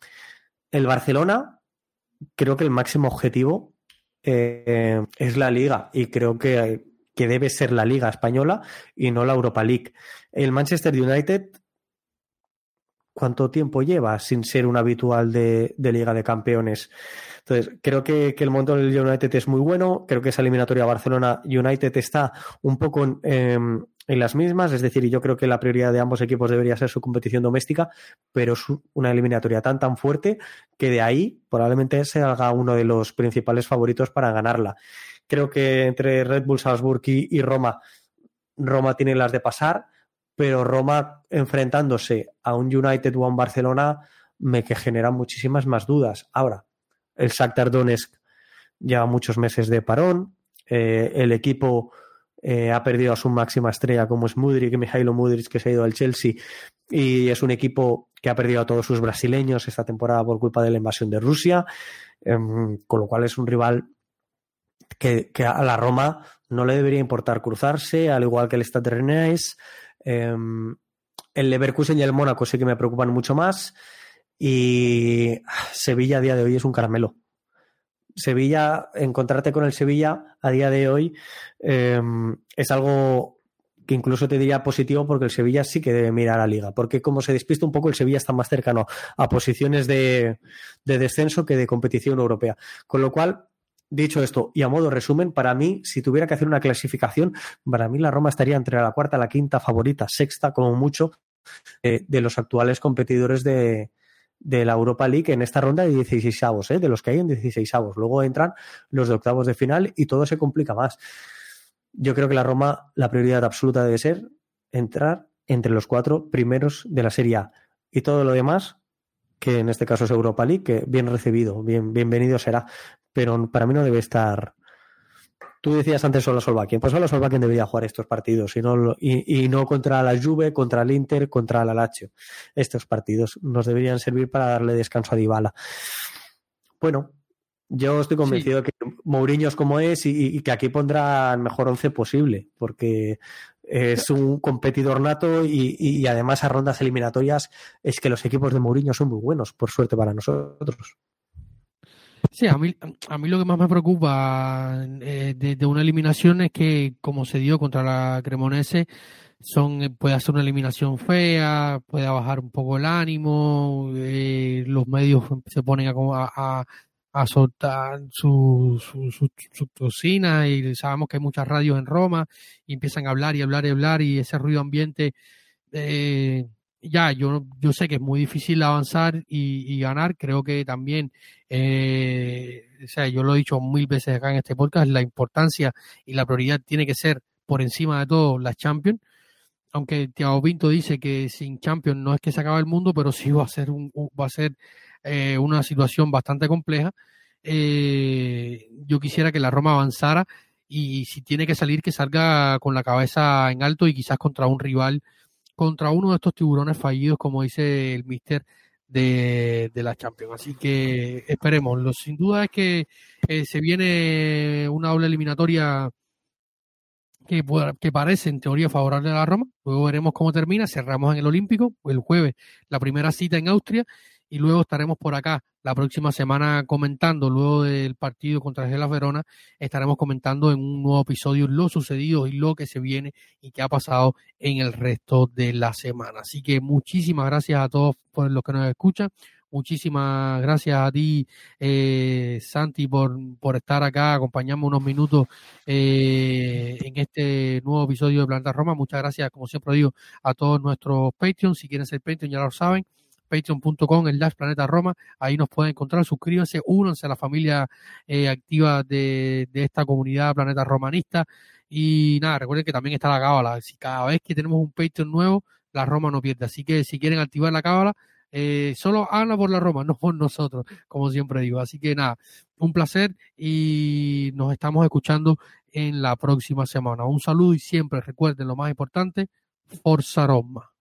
El Barcelona, creo que el máximo objetivo eh, es la liga y creo que, que, debe ser la liga española y no la Europa League. El Manchester United, ¿cuánto tiempo lleva sin ser un habitual de, de Liga de Campeones? Entonces, creo que, el momento del United es muy bueno. Creo que esa eliminatoria Barcelona-United está un poco em, en, las mismas. Es decir, yo creo que la prioridad de ambos equipos debería ser su competición doméstica, pero es una eliminatoria tan, tan fuerte que de ahí probablemente se haga uno de los principales favoritos para ganarla. Creo que entre Red Bull Salzburg y, Roma, Roma tiene las de pasar pero Roma enfrentándose a un United o a un Barcelona me que genera muchísimas más dudas. Ahora, el Shakhtar Donetsk lleva muchos meses de parón, eh, el equipo eh, ha perdido a su máxima estrella como es Mudrik, Mijailo Mudrik, que se ha ido al Chelsea, y es un equipo que ha perdido a todos sus brasileños esta temporada por culpa de la invasión de Rusia, em, con lo cual es un rival que, a la Roma no le debería importar cruzarse, al igual que el Stade Rennais. Em, el Leverkusen y el Mónaco sí que me preocupan mucho más. Y Sevilla a día de hoy es un caramelo. Sevilla, encontrarte con el Sevilla a día de hoy em, es algo que incluso te diría positivo porque el Sevilla sí que debe mirar a la liga, porque como se despista un poco, el Sevilla está más cercano a posiciones de, de descenso que de competición europea. Con lo cual, Dicho esto, y a modo resumen, para mí, si tuviera que hacer una clasificación, para mí la Roma estaría entre la cuarta, la quinta favorita, sexta como mucho, eh, de los actuales competidores de, la Europa League en esta ronda de 16 avos, eh, de los que hay en 16 avos. Luego entran los de octavos de final y todo se complica más. Yo creo que la Roma, la prioridad absoluta debe ser entrar entre los cuatro primeros de la Serie A. Y todo lo demás, que en este caso es Europa League, que bien recibido, bien, bienvenido será pero para mí no debe estar. Tú decías antes solo Solbakken, pues solo Solbakken debería jugar estos partidos y no, y, no contra la Juve, contra el Inter, contra la Lazio. Estos partidos nos deberían servir para darle descanso a Dybala. Bueno, yo estoy convencido de que Mourinho es como es y, que aquí pondrá el mejor once posible, porque es un competidor nato y, y, además a rondas eliminatorias es que los equipos de Mourinho son muy buenos, por suerte para nosotros. Sí, a mí, a mí lo que más me preocupa eh, de, una eliminación es que, como se dio contra la Cremonese, son, eh, puede hacer una eliminación fea, puede bajar un poco el ánimo, eh, los medios se ponen a, a, a soltar su, su, su, cocina y sabemos que hay muchas radios en Roma y empiezan a hablar y hablar y hablar y ese ruido ambiente eh, ya, yo, yo sé que es muy difícil avanzar y, ganar. Creo que también, eh, o sea, yo lo he dicho mil veces acá en este podcast, la importancia y la prioridad tiene que ser por encima de todo las Champions. Aunque Thiago Pinto dice que sin Champions no es que se acaba el mundo, pero sí va a ser, un, va a ser eh, una situación bastante compleja. Eh, yo quisiera que la Roma avanzara y si tiene que salir, que salga con la cabeza en alto y quizás contra un rival contra uno de estos tiburones fallidos, como dice el mister de, la Champions. Así que esperemos. Lo, sin duda es que eh, se viene una doble eliminatoria que, que parece en teoría favorable a la Roma. Luego veremos cómo termina. Cerramos en el Olímpico el jueves la primera cita en Austria y luego estaremos por acá la próxima semana comentando, luego del partido contra el Verona, estaremos comentando en un nuevo episodio lo sucedido y lo que se viene y qué ha pasado en el resto de la semana. Así que muchísimas gracias a todos por los que nos escuchan. Muchísimas gracias a ti, eh, Santi, por, por estar acá, acompañarme unos minutos eh, en este nuevo episodio de Planta Roma. Muchas gracias, como siempre digo, a todos nuestros Patreons. Si quieren ser Patreon, ya lo saben patreon.com, el Dash Planeta Roma, ahí nos pueden encontrar, suscríbanse, únanse a la familia eh, activa de, esta comunidad Planeta Romanista y nada, recuerden que también está la cábala, si cada vez que tenemos un Patreon nuevo, la Roma no pierde, así que si quieren activar la cábala, eh, solo habla por la Roma, no por nosotros, como siempre digo. Así que nada, un placer y nos estamos escuchando en la próxima semana. Un saludo y siempre recuerden lo más importante, Forza Roma.